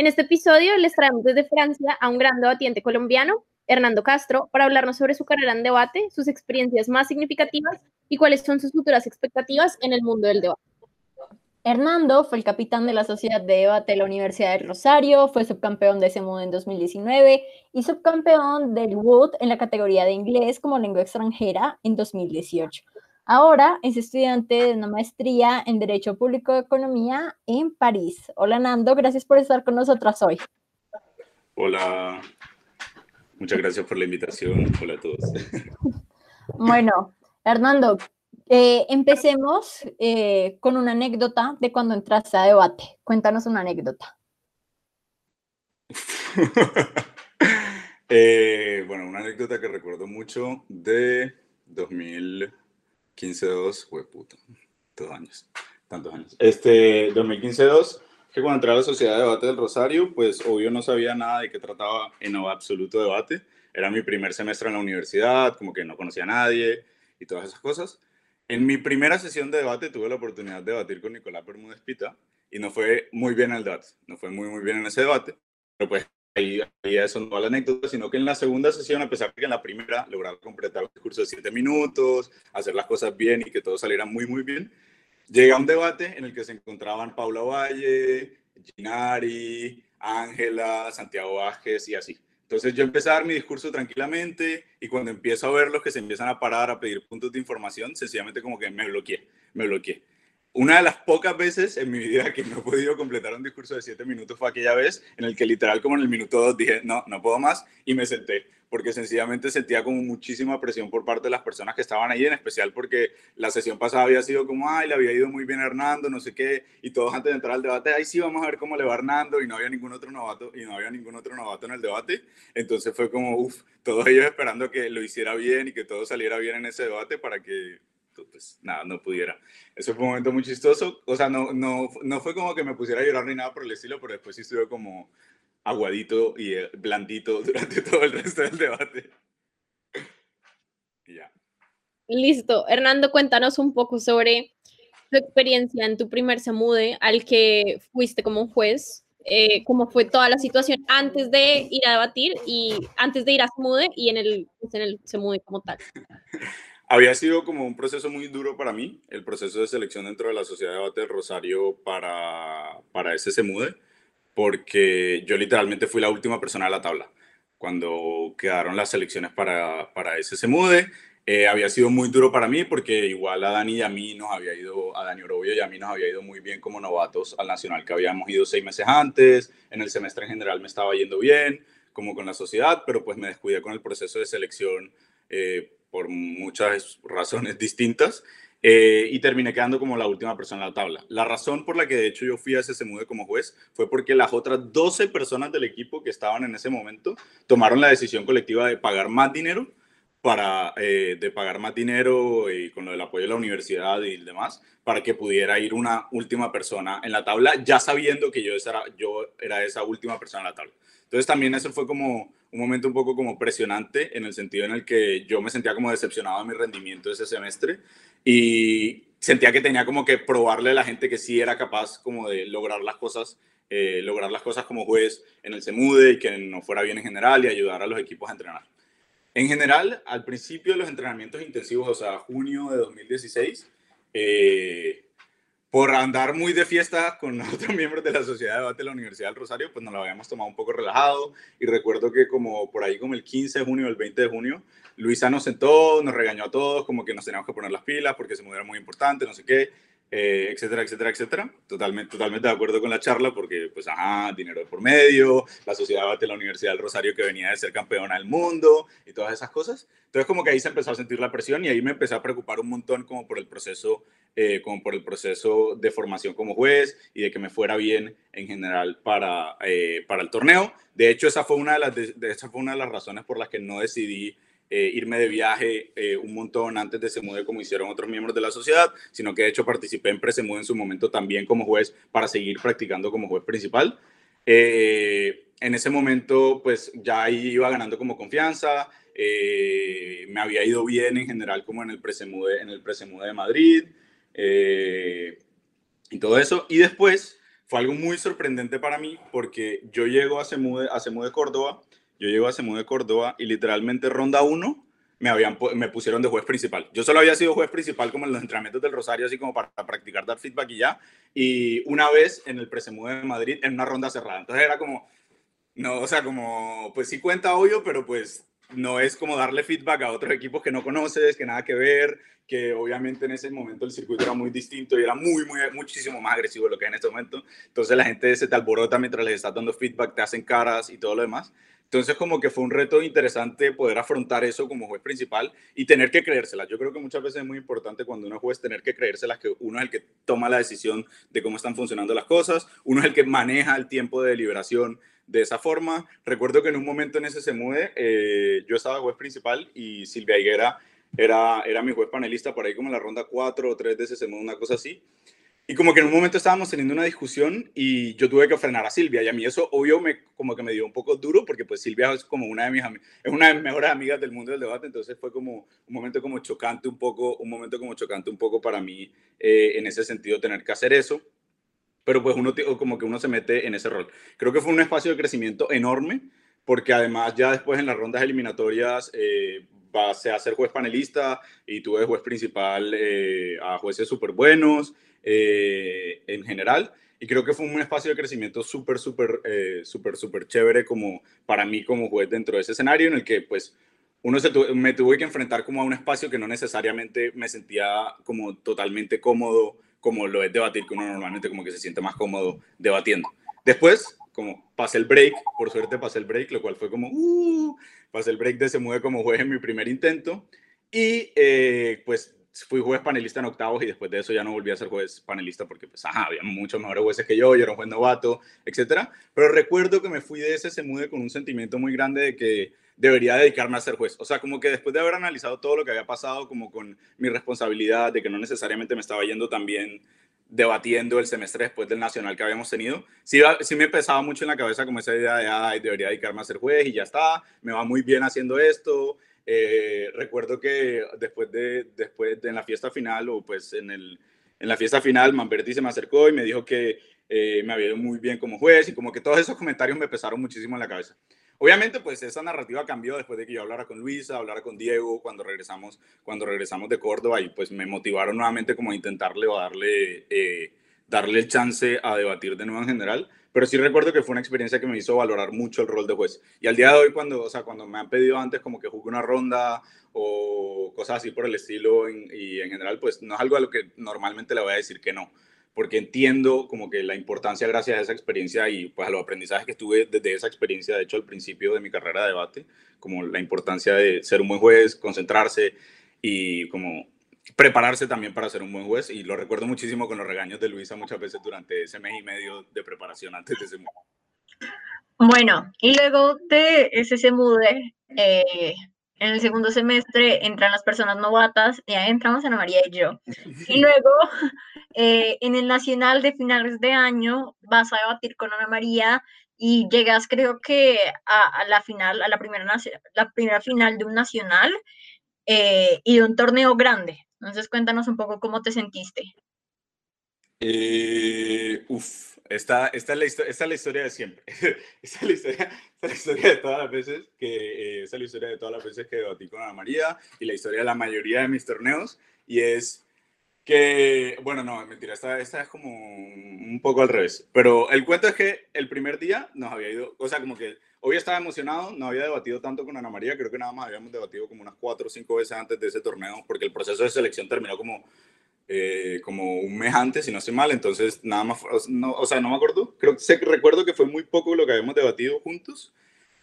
En este episodio les traemos desde Francia a un gran debatiente colombiano, Hernando Castro, para hablarnos sobre su carrera en debate, sus experiencias más significativas y cuáles son sus futuras expectativas en el mundo del debate. Hernando fue el capitán de la Sociedad de Debate de la Universidad del Rosario, fue subcampeón de SEMUD en 2019 y subcampeón del Wood en la categoría de inglés como lengua extranjera en 2018. Ahora es estudiante de una maestría en Derecho Público de Economía en París. Hola Nando, gracias por estar con nosotras hoy. Hola, muchas gracias por la invitación. Hola a todos. Bueno, Hernando, eh, empecemos eh, con una anécdota de cuando entraste a debate. Cuéntanos una anécdota. Eh, bueno, una anécdota que recuerdo mucho de 2000. 15-2, fue puto, dos años, tantos años. Este, 2015-2, que cuando entré a la Sociedad de Debate del Rosario, pues obvio no sabía nada de qué trataba en absoluto debate. Era mi primer semestre en la universidad, como que no conocía a nadie y todas esas cosas. En mi primera sesión de debate tuve la oportunidad de debatir con Nicolás Bermúdez Pita y no fue muy bien el debate, no fue muy, muy bien en ese debate, pero pues ahí, ahí eso no va la anécdota, sino que en la segunda sesión, a pesar de que en la primera lograron completar un discurso de siete minutos, hacer las cosas bien y que todo saliera muy, muy bien, llega un debate en el que se encontraban Paula Valle, Ginari, Ángela, Santiago Vázquez y así. Entonces yo empecé a dar mi discurso tranquilamente y cuando empiezo a ver los que se empiezan a parar a pedir puntos de información, sencillamente como que me bloqueé, me bloqueé una de las pocas veces en mi vida que no he podido completar un discurso de siete minutos fue aquella vez en el que literal como en el minuto dos dije, no, no puedo más y me senté, porque sencillamente sentía como muchísima presión por parte de las personas que estaban ahí, en especial porque la sesión pasada había sido como, ay, le había ido muy bien a Hernando, no sé qué, y todos antes de entrar al debate, ay, sí, vamos a ver cómo le va a Hernando, y no había ningún otro novato, y no había ningún otro novato en el debate, entonces fue como, uff, todos ellos esperando que lo hiciera bien y que todo saliera bien en ese debate para que pues nada, no pudiera. Eso fue un momento muy chistoso. O sea, no, no, no fue como que me pusiera a llorar ni nada por el estilo, pero después sí estuve como aguadito y eh, blandito durante todo el resto del debate. ya. Listo. Hernando, cuéntanos un poco sobre tu experiencia en tu primer Semude al que fuiste como juez. Eh, cómo fue toda la situación antes de ir a debatir y antes de ir a Semude y en el, pues, en el Semude como tal. Había sido como un proceso muy duro para mí, el proceso de selección dentro de la Sociedad de Debate del Rosario para, para ese SEMUDE, porque yo literalmente fui la última persona de la tabla. Cuando quedaron las selecciones para, para ese SEMUDE, eh, había sido muy duro para mí porque igual a Dani y a mí nos había ido, a Dani Orobio y a mí nos había ido muy bien como novatos al Nacional, que habíamos ido seis meses antes, en el semestre en general me estaba yendo bien, como con la sociedad, pero pues me descuidé con el proceso de selección eh, por muchas razones distintas eh, y terminé quedando como la última persona en la tabla. La razón por la que de hecho yo fui a ese SEMUDE como juez fue porque las otras 12 personas del equipo que estaban en ese momento tomaron la decisión colectiva de pagar más dinero para eh, de pagar más dinero y con lo del apoyo de la universidad y demás para que pudiera ir una última persona en la tabla ya sabiendo que yo era, yo era esa última persona en la tabla. Entonces también eso fue como un momento un poco como presionante en el sentido en el que yo me sentía como decepcionado de mi rendimiento ese semestre y sentía que tenía como que probarle a la gente que sí era capaz como de lograr las cosas, eh, lograr las cosas como juez en el CEMUDE y que no fuera bien en general y ayudar a los equipos a entrenar. En general, al principio de los entrenamientos intensivos, o sea, junio de 2016, eh, por andar muy de fiesta con otros miembros de la Sociedad de Debate de la Universidad del Rosario, pues nos lo habíamos tomado un poco relajado y recuerdo que como por ahí como el 15 de junio, el 20 de junio, Luisa nos sentó, nos regañó a todos, como que nos teníamos que poner las pilas porque se era muy importante, no sé qué. Eh, etcétera, etcétera, etcétera. Totalmente, totalmente de acuerdo con la charla porque, pues, ajá, dinero por medio, la sociedad de la Universidad del Rosario que venía de ser campeona del mundo y todas esas cosas. Entonces, como que ahí se empezó a sentir la presión y ahí me empecé a preocupar un montón como por el proceso, eh, como por el proceso de formación como juez y de que me fuera bien en general para, eh, para el torneo. De hecho, esa fue, una de las, de, esa fue una de las razones por las que no decidí eh, irme de viaje eh, un montón antes de Semude como hicieron otros miembros de la sociedad, sino que de hecho participé en Presemude en su momento también como juez para seguir practicando como juez principal. Eh, en ese momento pues ya iba ganando como confianza, me había ido bien en general como en el Presemude, en el Presemude de Madrid y todo eso. Y después fue algo muy sorprendente para mí porque yo llego a Semude, a Semude Córdoba yo llego a Semu de Córdoba y literalmente ronda 1 me, habían, me pusieron de juez principal. Yo solo había sido juez principal como en los entrenamientos del Rosario, así como para practicar, dar feedback y ya. Y una vez en el Presemu de Madrid en una ronda cerrada. Entonces era como, no, o sea, como, pues sí cuenta obvio, pero pues no es como darle feedback a otros equipos que no conoces, que nada que ver, que obviamente en ese momento el circuito era muy distinto y era muy, muy, muchísimo más agresivo de lo que es en este momento. Entonces la gente se te alborota mientras les estás dando feedback, te hacen caras y todo lo demás. Entonces, como que fue un reto interesante poder afrontar eso como juez principal y tener que creérselas. Yo creo que muchas veces es muy importante cuando uno es juez tener que creérselas que uno es el que toma la decisión de cómo están funcionando las cosas, uno es el que maneja el tiempo de deliberación de esa forma. Recuerdo que en un momento en ese se mude, eh, yo estaba juez principal y Silvia Higuera era, era mi juez panelista por ahí como en la ronda 4 o 3 de ese se mude, una cosa así. Y como que en un momento estábamos teniendo una discusión y yo tuve que frenar a Silvia. Y a mí eso obvio me como que me dio un poco duro porque pues Silvia es como una de mis es una de mis mejores amigas del mundo del debate. Entonces fue como un momento como chocante un poco un momento como chocante un poco para mí eh, en ese sentido tener que hacer eso. Pero pues uno como que uno se mete en ese rol. Creo que fue un espacio de crecimiento enorme porque además ya después en las rondas eliminatorias eh, pasé a ser juez panelista y tuve juez principal eh, a jueces súper buenos eh, en general. Y creo que fue un espacio de crecimiento súper, súper, eh, súper, súper chévere como para mí como juez dentro de ese escenario en el que pues uno se me tuve que enfrentar como a un espacio que no necesariamente me sentía como totalmente cómodo como lo es debatir, que uno normalmente como que se siente más cómodo debatiendo. Después, como pasé el break, por suerte pasé el break, lo cual fue como, uh, pasé el break de se mueve como juez en mi primer intento y eh, pues fui juez panelista en octavos y después de eso ya no volví a ser juez panelista porque pues ajá, había muchos mejores jueces que yo, yo era un juez novato, etcétera. Pero recuerdo que me fui de ese se mude con un sentimiento muy grande de que debería dedicarme a ser juez. O sea, como que después de haber analizado todo lo que había pasado, como con mi responsabilidad de que no necesariamente me estaba yendo tan bien debatiendo el semestre después del nacional que habíamos tenido, sí, me pesaba mucho en la cabeza como esa idea de, ay, debería dedicarme a ser juez y ya está, me va muy bien haciendo esto, eh, recuerdo que después de, después de en la fiesta final, o pues en, el, en la fiesta final, Manberti se me acercó y me dijo que eh, me había ido muy bien como juez y como que todos esos comentarios me pesaron muchísimo en la cabeza. Obviamente, pues esa narrativa cambió después de que yo hablara con Luisa, hablara con Diego cuando regresamos, cuando regresamos de Córdoba y pues me motivaron nuevamente como a intentarle o darle, eh, darle el chance a debatir de nuevo en general pero sí recuerdo que fue una experiencia que me hizo valorar mucho el rol de juez. Y al día de hoy, cuando, o sea, cuando me han pedido antes como que juegue una ronda o cosas así por el estilo y en general, pues no es algo a lo que normalmente le voy a decir que no, porque entiendo como que la importancia gracias a esa experiencia y pues a los aprendizajes que tuve desde esa experiencia, de hecho al principio de mi carrera de debate, como la importancia de ser un buen juez, concentrarse y como prepararse también para ser un buen juez. Y lo recuerdo muchísimo con los regaños de Luisa muchas veces durante ese mes y medio de preparación antes de ese Bueno, y luego de ese se mude, eh, en el segundo semestre entran las personas novatas, ya entramos Ana María y yo. Y luego eh, en el nacional de finales de año vas a debatir con Ana María y llegas creo que a, la final, a la primera, la primera final de un nacional eh, y de un torneo grande. Entonces cuéntanos un poco cómo te sentiste. Eh, uf, esta, esta, es la esta es la historia de siempre. esta, es la historia, la historia de todas las veces que, eh, es la historia de todas las veces que debatí con Ana María y la historia de la mayoría de mis torneos. Y es que, bueno, no, mentira, esta, esta es como un poco al revés. Pero el cuento es que el primer día nos había ido, o sea, como que Hoy estaba emocionado, no había debatido tanto con Ana María, creo que nada más habíamos debatido como unas cuatro o cinco veces antes de ese torneo, porque el proceso de selección terminó como eh, como un mes antes, si no estoy mal, entonces nada más, no, o sea, no me acuerdo, creo que recuerdo que fue muy poco lo que habíamos debatido juntos,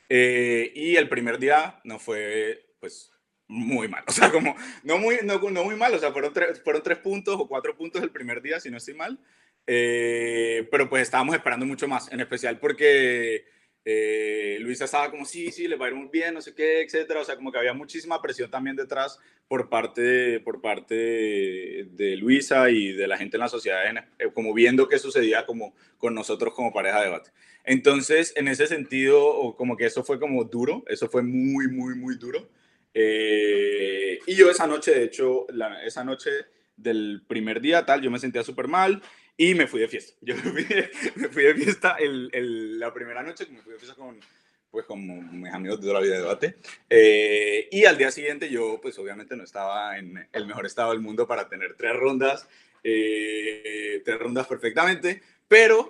eh, y el primer día no fue, pues, muy mal, o sea, como, no muy, no, no muy mal, o sea, fueron, tres, fueron tres puntos o cuatro puntos el primer día, si no estoy mal, eh, pero pues estábamos esperando mucho más, en especial porque eh, Luisa estaba como, sí, sí, le va a ir muy bien, no sé qué, etcétera. O sea, como que había muchísima presión también detrás por parte de, por parte de, Luisa y de la gente en la sociedad, eh, como viendo qué sucedía como con nosotros como pareja de debate. Entonces, en ese sentido, como que eso fue como duro, eso fue muy, muy, muy duro. Eh, y yo esa noche, de hecho, esa noche del primer día, tal, yo me sentía súper mal y me fui de fiesta. Yo me fui de, me fui de fiesta el, el, la primera noche, me fui de fiesta con, pues, con mis amigos de toda la vida de debate. Eh, y al día siguiente yo, pues obviamente no estaba en el mejor estado del mundo para tener tres rondas, eh, tres rondas perfectamente, pero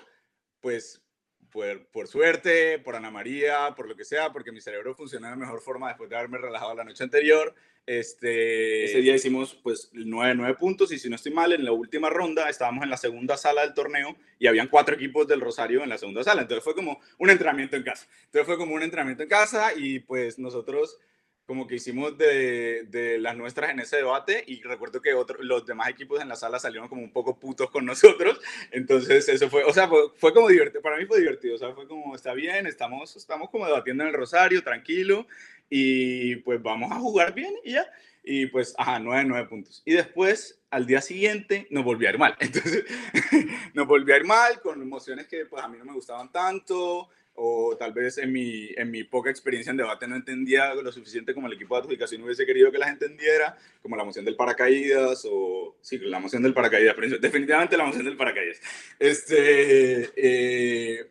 pues por, por, suerte, por Ana María, por lo que sea, porque mi cerebro funcionó de mejor forma después de haberme relajado la noche anterior. Este, ese día hicimos pues nueve, nueve puntos y si no estoy mal, en la última ronda estábamos en la segunda sala del torneo y habían cuatro equipos del Rosario en la segunda sala. Entonces fue como un entrenamiento en casa. Entonces fue como un entrenamiento en casa y pues nosotros como que hicimos de, de, las nuestras en ese debate y recuerdo que otro, los demás equipos en la sala salieron como un poco putos con nosotros, entonces eso fue, o sea, fue, fue, como divertido, para mí fue divertido, o sea, fue como, está bien, estamos, estamos como debatiendo en el Rosario, tranquilo, y pues vamos a jugar bien y ya, y pues, ajá, nueve, nueve puntos. Y después, al día siguiente, nos volvió a ir mal, entonces nos volvió a ir mal con emociones que pues a mí no me gustaban tanto, o tal vez en mi, en mi poca experiencia en debate no entendía lo suficiente como el equipo de adjudicación hubiese querido que la gente entendiera, como la moción del paracaídas o, sí, la moción del paracaídas, definitivamente la moción del paracaídas. Este, eh,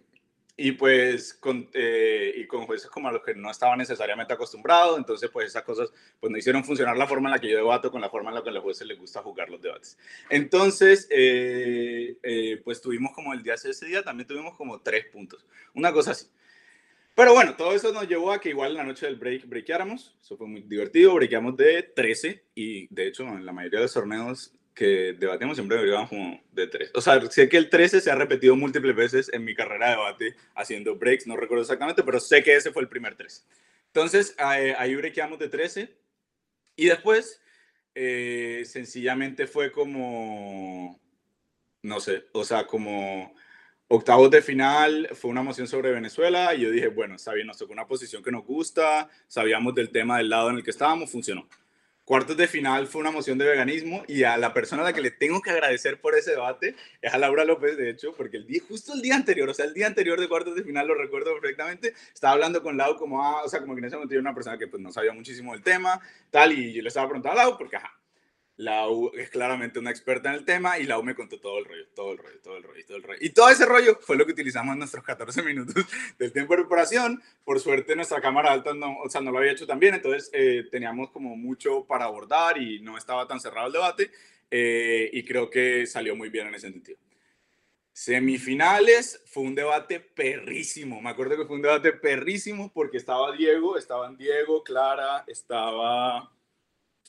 y pues con, eh, y con jueces como a los que no estaba necesariamente acostumbrado, entonces pues esas cosas pues no hicieron funcionar la forma en la que yo debato con la forma en la que a los jueces les gusta jugar los debates. Entonces, eh, eh, pues tuvimos como el día ese día, también tuvimos como tres puntos, una cosa así. Pero bueno, todo eso nos llevó a que igual en la noche del break breakeáramos, eso fue muy divertido, breakeamos de 13 y de hecho en la mayoría de los torneos que debatimos siempre deberíamos como de tres. O sea, sé que el 13 se ha repetido múltiples veces en mi carrera de debate haciendo breaks, no recuerdo exactamente, pero sé que ese fue el primer 13. Entonces, eh, ahí breakamos de 13 y después eh, sencillamente fue como, no sé, o sea, como octavos de final, fue una moción sobre Venezuela y yo dije, bueno, está bien, nos tocó una posición que nos gusta, sabíamos del tema del lado en el que estábamos, funcionó. Cuartos de final fue una moción de veganismo y a la persona a la que le tengo que agradecer por ese debate es a Laura López, de hecho, porque el día, justo el día anterior, o sea, el día anterior de cuartos de final, lo recuerdo perfectamente, estaba hablando con Lau como, ah, o sea, como que en ese momento era una persona que pues no sabía muchísimo del tema, tal, y yo le estaba preguntando a Lau, porque, ajá, Lau es claramente una experta en el tema y Lau me contó todo el rollo, todo el rollo, todo el rollo, todo el rollo. Y todo ese rollo fue lo que utilizamos en nuestros 14 minutos del tiempo de preparación. Por suerte nuestra cámara alta no, o sea, no lo había hecho tan bien, entonces eh, teníamos como mucho para abordar y no estaba tan cerrado el debate eh, y creo que salió muy bien en ese sentido. Semifinales fue un debate perrísimo. Me acuerdo que fue un debate perrísimo porque estaba Diego, estaban Diego, Clara, estaba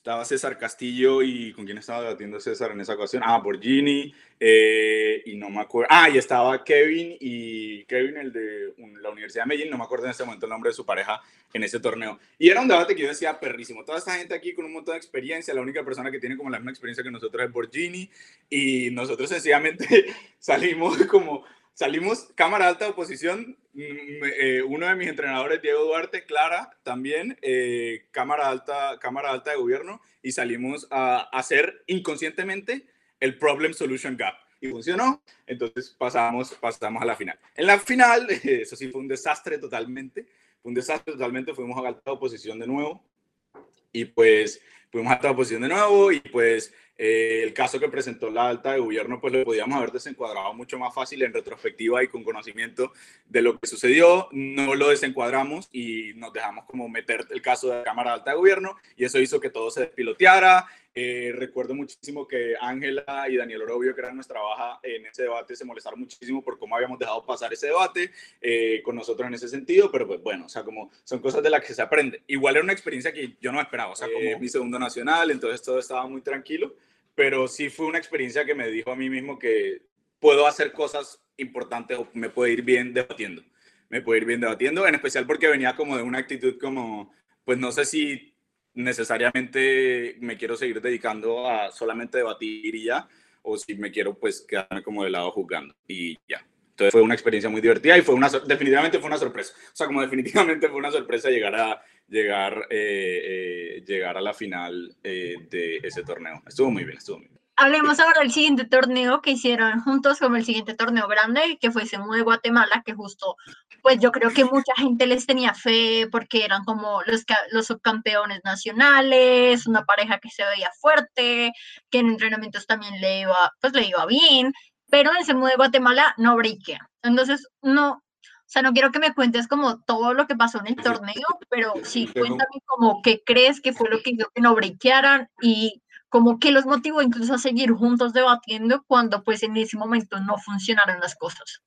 estaba César Castillo y con quién estaba debatiendo César en esa ocasión. Ah, por Ginny, eh, y no me acuerdo. Ah, y estaba Kevin y Kevin, el de la Universidad de Medellín, no me acuerdo en este momento el nombre de su pareja en ese torneo. Y era un debate que yo decía perrísimo. Toda esta gente aquí con un montón de experiencia, la única persona que tiene como la misma experiencia que nosotros es Borgini, y nosotros sencillamente salimos como salimos cámara alta de oposición, mm, eh, uno de mis entrenadores, Diego Duarte, Clara, también, eh, cámara, alta, cámara alta de gobierno, y salimos a, hacer inconscientemente el Problem Solution Gap. Y funcionó, entonces pasamos, pasamos a la final. En la final, eso sí fue un desastre totalmente, fue un desastre totalmente, fuimos a alta oposición de nuevo, y pues fuimos a alta oposición de nuevo, y pues eh, el caso que presentó la alta de gobierno, pues lo podíamos haber desencuadrado mucho más fácil en retrospectiva y con conocimiento de lo que sucedió. No lo desencuadramos y nos dejamos como meter el caso de la Cámara Alta de Gobierno y eso hizo que todo se despiloteara. Eh, recuerdo muchísimo que Ángela y Daniel Orobio, que eran nuestra baja en ese debate, se molestaron muchísimo por cómo habíamos dejado pasar ese debate eh, con nosotros en ese sentido, pero pues bueno, o sea, como son cosas de las que se aprende. Igual era una experiencia que yo no esperaba, o sea, como mi segundo nacional, entonces todo estaba muy tranquilo pero sí fue una experiencia que me dijo a mí mismo que puedo hacer cosas importantes o me puede ir bien debatiendo. Me puede ir bien debatiendo, en especial porque venía como de una actitud como, pues no sé si necesariamente me quiero seguir dedicando a solamente debatir y ya, o si me quiero pues quedarme como de lado jugando y ya. Entonces fue una experiencia muy divertida y fue una, definitivamente fue una sorpresa. O sea, como definitivamente fue una sorpresa llegar a, llegar, eh, eh, llegar a la final eh, de ese torneo. Estuvo muy bien, estuvo muy bien. Hablemos ahora del siguiente torneo que hicieron juntos como el siguiente torneo grande, que fue SEMU de Guatemala, que justo, pues yo creo que mucha gente les tenía fe porque eran como los, los subcampeones nacionales, una pareja que se veía fuerte, que en entrenamientos también le iba, pues le iba bien, pero en SEMU de Guatemala no briquea. Entonces, no, o sea, no quiero que me cuentes como todo lo que pasó en el torneo, pero sí, cuéntame como qué crees que fue lo que hizo que no briquearan y como que los motivó incluso a seguir juntos debatiendo cuando pues en ese momento no funcionaron las cosas.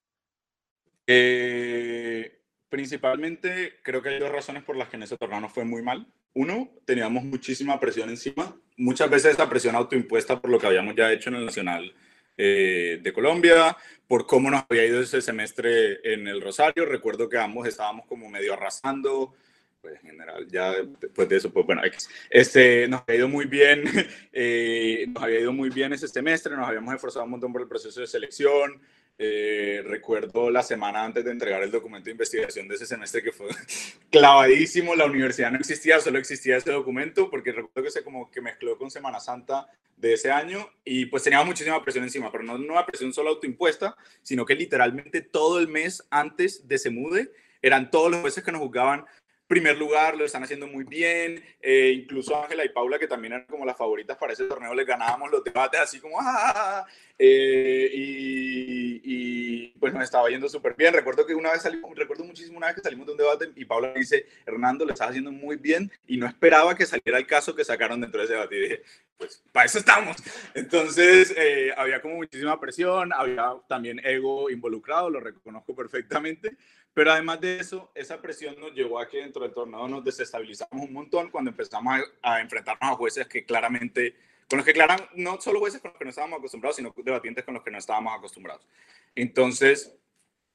Eh, principalmente creo que hay dos razones por las que en ese torneo fue muy mal. Uno, teníamos muchísima presión encima, muchas veces esa presión autoimpuesta por lo que habíamos ya hecho en el Nacional eh, de Colombia, por cómo nos había ido ese semestre en el Rosario. Recuerdo que ambos estábamos como medio arrasando, pues en general, ya después de eso, pues bueno, este, nos ha ido muy bien, eh, nos había ido muy bien ese semestre, nos habíamos esforzado un montón por el proceso de selección. Eh, recuerdo la semana antes de entregar el documento de investigación de ese semestre que fue clavadísimo, la universidad no existía, solo existía ese documento, porque recuerdo que se como que mezcló con Semana Santa de ese año y pues teníamos muchísima presión encima, pero no una presión solo autoimpuesta, sino que literalmente todo el mes antes de se mude eran todos los jueces que nos juzgaban primer lugar, lo están haciendo muy bien. Eh, incluso Ángela y Paula, que también eran como las favoritas para ese torneo, les ganábamos los debates así como ¡ah! Eh, y, y, pues nos estaba yendo súper bien. Recuerdo que una vez salimos, recuerdo muchísimo una vez que salimos de un debate y Paula dice, Hernando, lo estás haciendo muy bien y no esperaba que saliera el caso que sacaron dentro de ese debate. Y dije, pues para eso estamos. Entonces eh, había como muchísima presión, había también ego involucrado, lo reconozco perfectamente. Pero además de eso, esa presión nos llevó a que dentro del torneo nos desestabilizamos un montón cuando empezamos a, enfrentarnos a jueces que claramente, con los que claran, no solo jueces con los que no estábamos acostumbrados, sino debatientes con los que no estábamos acostumbrados. Entonces,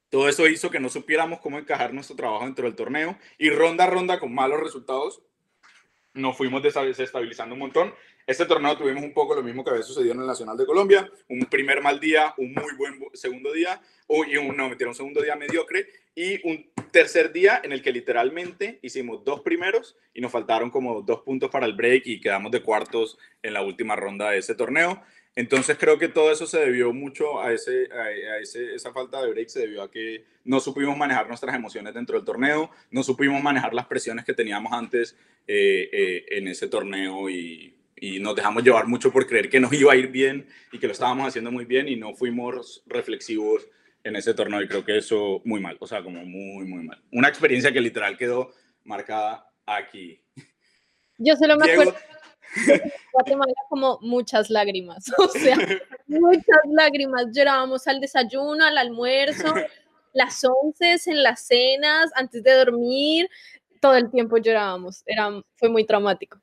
todo eso hizo que no supiéramos cómo encajar nuestro trabajo dentro del torneo y ronda a ronda con malos resultados nos fuimos desestabilizando un montón. Este torneo tuvimos un poco lo mismo que había sucedido en el Nacional de Colombia, un primer mal día, un muy buen segundo día, y un, no, un segundo día mediocre, y un tercer día en el que literalmente hicimos dos primeros y nos faltaron como dos puntos para el break y quedamos de cuartos en la última ronda de ese torneo. Entonces creo que todo eso se debió mucho a, ese, a, ese, esa falta de break, se debió a que no supimos manejar nuestras emociones dentro del torneo, no supimos manejar las presiones que teníamos antes eh, eh, en ese torneo y, y, nos dejamos llevar mucho por creer que nos iba a ir bien y que lo estábamos haciendo muy bien y no fuimos reflexivos en ese torneo y creo que eso muy mal, o sea, como muy, muy mal. Una experiencia que literal quedó marcada aquí. Yo solo me acuerdo Guatemala como muchas lágrimas, o sea, muchas lágrimas. Llorábamos al desayuno, al almuerzo, las once, en las cenas, antes de dormir, todo el tiempo llorábamos. Era, fue muy traumático.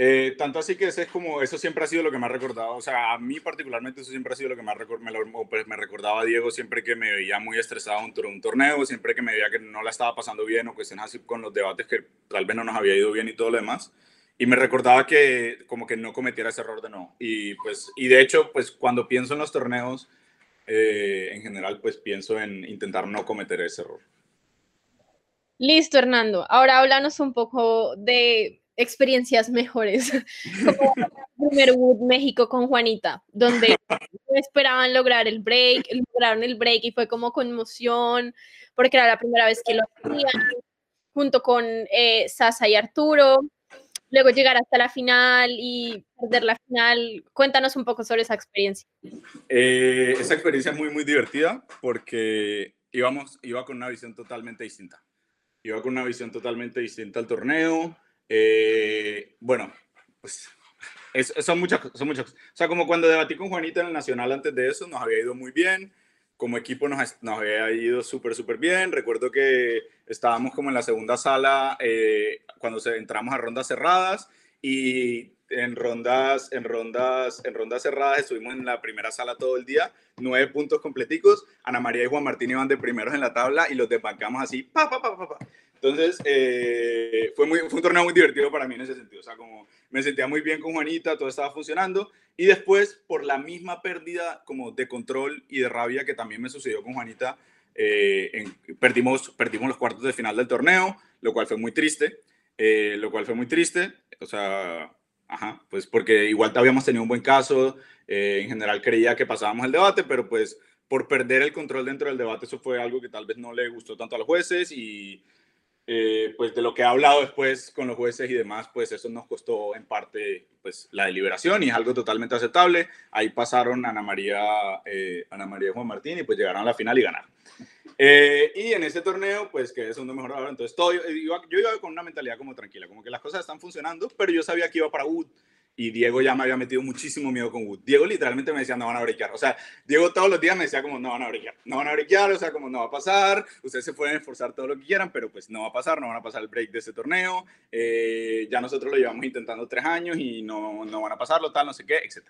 Eh, tanto así que ese es como, eso siempre ha sido lo que me ha recordado, o sea, a mí particularmente eso siempre ha sido lo que me, me, pues, me recordaba a Diego siempre que me veía muy estresado en un torneo, siempre que me veía que no la estaba pasando bien o cuestiones así con los debates que tal vez no nos había ido bien y todo lo demás. Y me recordaba que como que no cometiera ese error de no. Y pues, y de hecho, pues cuando pienso en los torneos, eh, en general, pues pienso en intentar no cometer ese error. Listo, Hernando. Ahora háblanos un poco de experiencias mejores, como Wood México con Juanita, donde esperaban lograr el break, lograron el break y fue como conmoción, porque era la primera vez que lo hacían, junto con eh, Sasa y Arturo, luego llegar hasta la final y perder la final. Cuéntanos un poco sobre esa experiencia. Eh, esa experiencia es muy, muy divertida porque íbamos, iba con una visión totalmente distinta. Iba con una visión totalmente distinta al torneo eh, bueno, pues son muchas son muchas O sea, como cuando debatí con Juanita en el Nacional antes de eso, nos había ido muy bien. Como equipo nos, nos había ido súper, súper bien. Recuerdo que estábamos como en la segunda sala eh, cuando se, entramos a rondas cerradas y en rondas, en rondas, en rondas cerradas estuvimos en la primera sala todo el día, nueve puntos completicos. Ana María y Juan Martín iban de primeros en la tabla y los desbancamos así, pa, pa, pa, pa, pa. Entonces, eh, fue, muy, fue un torneo muy divertido para mí en ese sentido. O sea, como me sentía muy bien con Juanita, todo estaba funcionando. Y después, por la misma pérdida como de control y de rabia que también me sucedió con Juanita, eh, perdimos, perdimos los cuartos de final del torneo, lo cual fue muy triste. Eh, lo cual fue muy triste. O sea, ajá, pues porque igual habíamos tenido un buen caso. en general creía que pasábamos el debate, pero pues por perder el control dentro del debate, eso fue algo que tal vez no le gustó tanto a los jueces y eh, pues de lo que ha hablado después con los jueces y demás, pues eso nos costó en parte pues la deliberación y es algo totalmente aceptable. Ahí pasaron Ana María, eh, Ana María Juan Martín y pues llegaron a la final y ganaron. Eh, y en ese torneo, pues que es segundo mejor ahora, entonces todo, yo, yo iba con una mentalidad como tranquila, como que las cosas están funcionando, pero yo sabía que iba para Wood y Diego ya me había metido muchísimo miedo con Wood. Diego literalmente me decía, no van a brequear. O sea, Diego todos los días me decía como, no van a brequear, no van a brequear, o sea, como no va a pasar, ustedes se pueden esforzar todo lo que quieran, pero pues no va a pasar, no van a pasar el break de ese torneo, eh, ya nosotros lo llevamos intentando tres años y no, no van a pasarlo, tal, no sé qué, etc.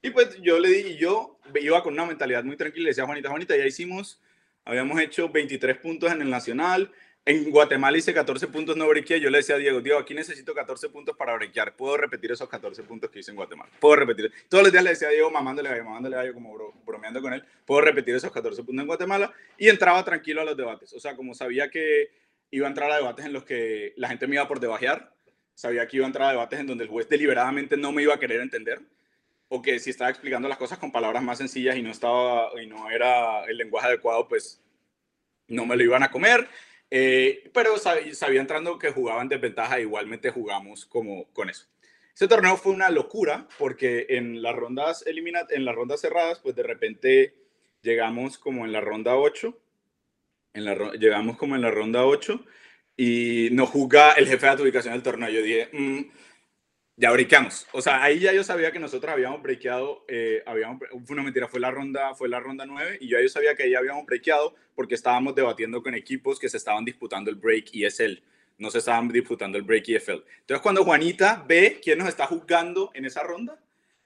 Y pues yo le di, yo iba con una mentalidad muy tranquila, le decía, Juanita, Juanita, ya hicimos, habíamos hecho 23 puntos en el Nacional, en Guatemala hice 14 puntos, no brequeé. Yo le decía a Diego, Diego, aquí necesito 14 puntos para brequear. Puedo repetir esos 14 puntos que hice en Guatemala. Puedo repetir. Todos los días le decía a Diego, mamándole gallo, mamándole gallo, como bromeando con él. Puedo repetir esos 14 puntos en Guatemala. Y entraba tranquilo a los debates. O sea, como sabía que iba a entrar a debates en los que la gente me iba por debajear. Sabía que iba a entrar a debates en donde el juez deliberadamente no me iba a querer entender. O que si estaba explicando las cosas con palabras más sencillas y no, estaba, y no era el lenguaje adecuado, pues no me lo iban a comer eh, pero sabía, entrando que jugaban desventaja, igualmente jugamos como con eso. Ese torneo fue una locura porque en las rondas eliminat en las rondas cerradas, pues de repente llegamos como en la ronda 8, en la, llegamos como en la ronda 8 y nos juzga el jefe de adjudicación del torneo. Yo dije, mm, ya breakamos. O sea, ahí ya yo sabía que nosotros habíamos breakeado, eh, habíamos, fue una mentira, fue la ronda, fue la ronda 9 y yo, yo sabía que ahí habíamos breakeado porque estábamos debatiendo con equipos que se estaban disputando el break y ESL, no se estaban disputando el break y EFL. Entonces cuando Juanita ve quién nos está juzgando en esa ronda,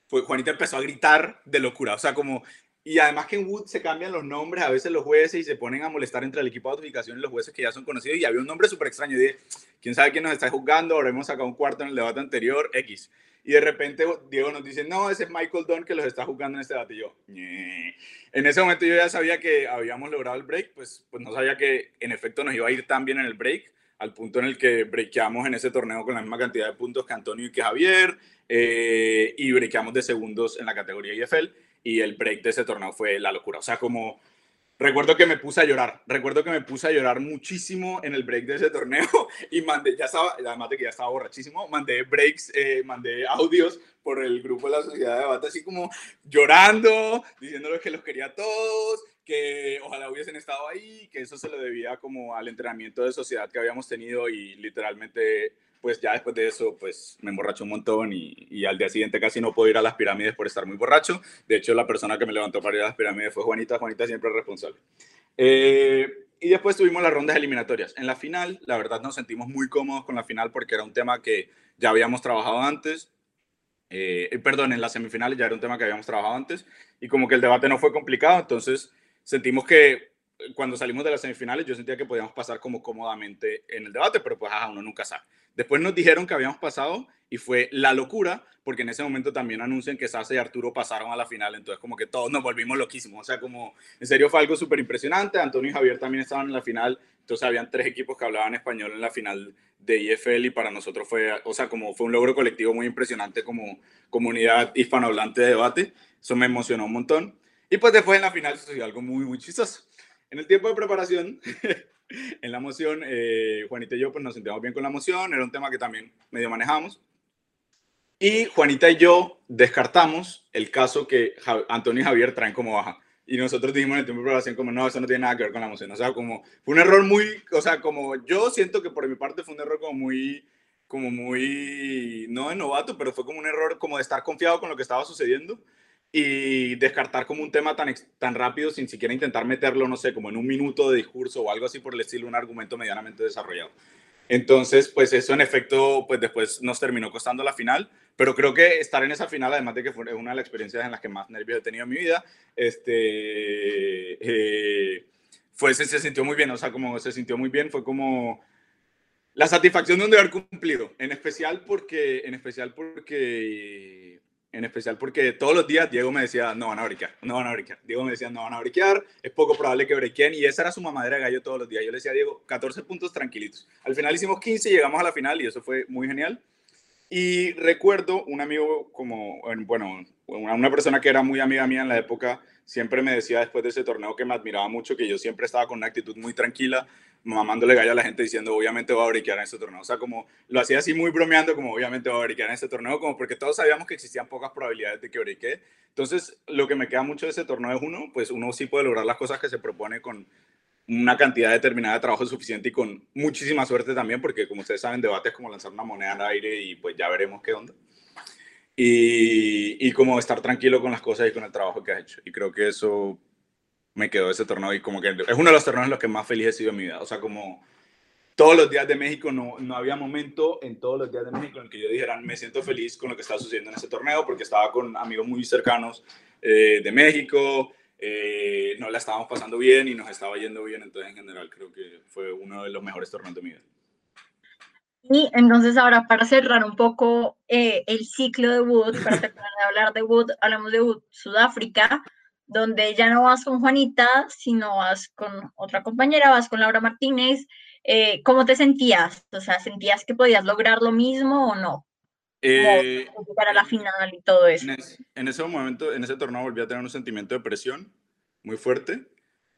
pues Juanita empezó a gritar de locura, o sea, como y además que en Wood se cambian los nombres a veces los jueces y se ponen a molestar entre el equipo de notificación y los jueces que ya son conocidos. Y había un nombre súper extraño. Y dije, ¿quién sabe quién nos está juzgando? Ahora hemos sacado un cuarto en el debate anterior, X. Y de repente Diego nos dice, no, ese es Michael Dunn que los está jugando en este debate. Y yo, en ese momento yo ya sabía que habíamos logrado el break, pues, pues no sabía que en efecto nos iba a ir tan bien en el break, al punto en el que breakamos en ese torneo con la misma cantidad de puntos que Antonio y que Javier, eh, y breakamos de segundos en la categoría IFL y el break de ese torneo fue la locura. O sea, como recuerdo que me puse a llorar, recuerdo que me puse a llorar muchísimo en el break de ese torneo y mandé, ya estaba, además de que ya estaba borrachísimo, mandé breaks, eh, mandé audios por el grupo de la sociedad de debate, así como llorando, diciéndoles que los quería todos, que ojalá hubiesen estado ahí, que eso se lo debía como al entrenamiento de sociedad que habíamos tenido y literalmente pues ya después de eso, pues me emborracho un montón y, al día siguiente casi no puedo ir a las pirámides por estar muy borracho. De hecho, la persona que me levantó para ir a las pirámides fue Juanita. Juanita siempre es responsable. Eh, y después tuvimos las rondas eliminatorias. En la final, la verdad nos sentimos muy cómodos con la final porque era un tema que ya habíamos trabajado antes. Eh, eh, perdón, en las semifinales ya era un tema que habíamos trabajado antes y como que el debate no fue complicado, entonces sentimos que cuando salimos de las semifinales yo sentía que podíamos pasar como cómodamente en el debate, pero pues ajá, uno nunca sabe. Después nos dijeron que habíamos pasado y fue la locura, porque en ese momento también anuncian que Sasa y Arturo pasaron a la final, entonces como que todos nos volvimos loquísimos, o sea, como en serio fue algo súper impresionante, Antonio y Javier también estaban en la final, entonces habían tres equipos que hablaban español en la final de IFL y para nosotros fue, o sea, como fue un logro colectivo muy impresionante como comunidad hispanohablante de debate, eso me emocionó un montón. Y pues después en la final sucedió algo muy, muy chistoso. En el tiempo de preparación en la moción, eh, Juanita y yo pues nos sentíamos bien con la moción, era un tema que también medio manejamos. Y Juanita y yo descartamos el caso que Antonio y Javier traen como baja. Y nosotros dijimos en el tiempo de preparación como, no, eso no tiene nada que ver con la moción. O sea, como fue un error muy, o sea, como yo siento que por mi parte fue un error como muy, como muy, no de novato, pero fue como un error como de estar confiado con lo que estaba sucediendo y descartar como un tema tan, tan rápido sin siquiera intentar meterlo, no sé, como en un minuto de discurso o algo así por el estilo, un argumento medianamente desarrollado. Entonces, pues eso en efecto, pues después nos terminó costando la final, pero creo que estar en esa final, además de que fue una de las experiencias en las que más nervios he tenido en mi vida, este, eh, fue, se, se sintió muy bien, o sea, como se sintió muy bien, fue como la satisfacción de haber cumplido, en especial porque, en especial porque en especial porque todos los días Diego me decía, no van a briquear, no van a briquear. Diego me decía, no van a briquear, es poco probable que briqueen, y esa era su mamadera de gallo todos los días. Yo le decía a Diego, 14 puntos tranquilitos. Al final hicimos 15 y llegamos a la final, y eso fue muy genial. Y recuerdo un amigo como, bueno, una persona que era muy amiga mía en la época, siempre me decía después de ese torneo que me admiraba mucho, que yo siempre estaba con una actitud muy tranquila, mamándole gallo a la gente diciendo, obviamente va a briquear en este torneo. O sea, como lo hacía así muy bromeando, como obviamente va a briquear en este torneo, como porque todos sabíamos que existían pocas probabilidades de que briquee. Entonces, lo que me queda mucho de ese torneo es uno, pues uno sí puede lograr las cosas que se propone con una cantidad determinada de trabajo suficiente y con muchísima suerte también, porque como ustedes saben, debate es como lanzar una moneda al aire y pues ya veremos qué onda y, y, como estar tranquilo con las cosas y con el trabajo que has hecho. Y creo que eso me quedó ese torneo y como que es uno de los torneos en los que más feliz he sido en mi vida. O sea, como todos los días de México no, no había momento en todos los días de México en el que yo dijera me siento feliz con lo que está sucediendo en ese torneo porque estaba con amigos muy cercanos eh, de México, eh, nos la estábamos pasando bien y nos estaba yendo bien, entonces en general creo que fue uno de los mejores torneos de mi vida. Y entonces ahora para cerrar un poco eh, el ciclo de Wood, para terminar de hablar de Wood, hablamos de Wood Sudáfrica, donde ya no vas con Juanita, sino vas con otra compañera, vas con Laura Martínez. Eh, ¿Cómo te sentías? O sea, ¿sentías que podías lograr lo mismo o no? Eh, para la final y todo eso. En, en, ese momento, en ese torneo volví a tener un sentimiento de presión muy fuerte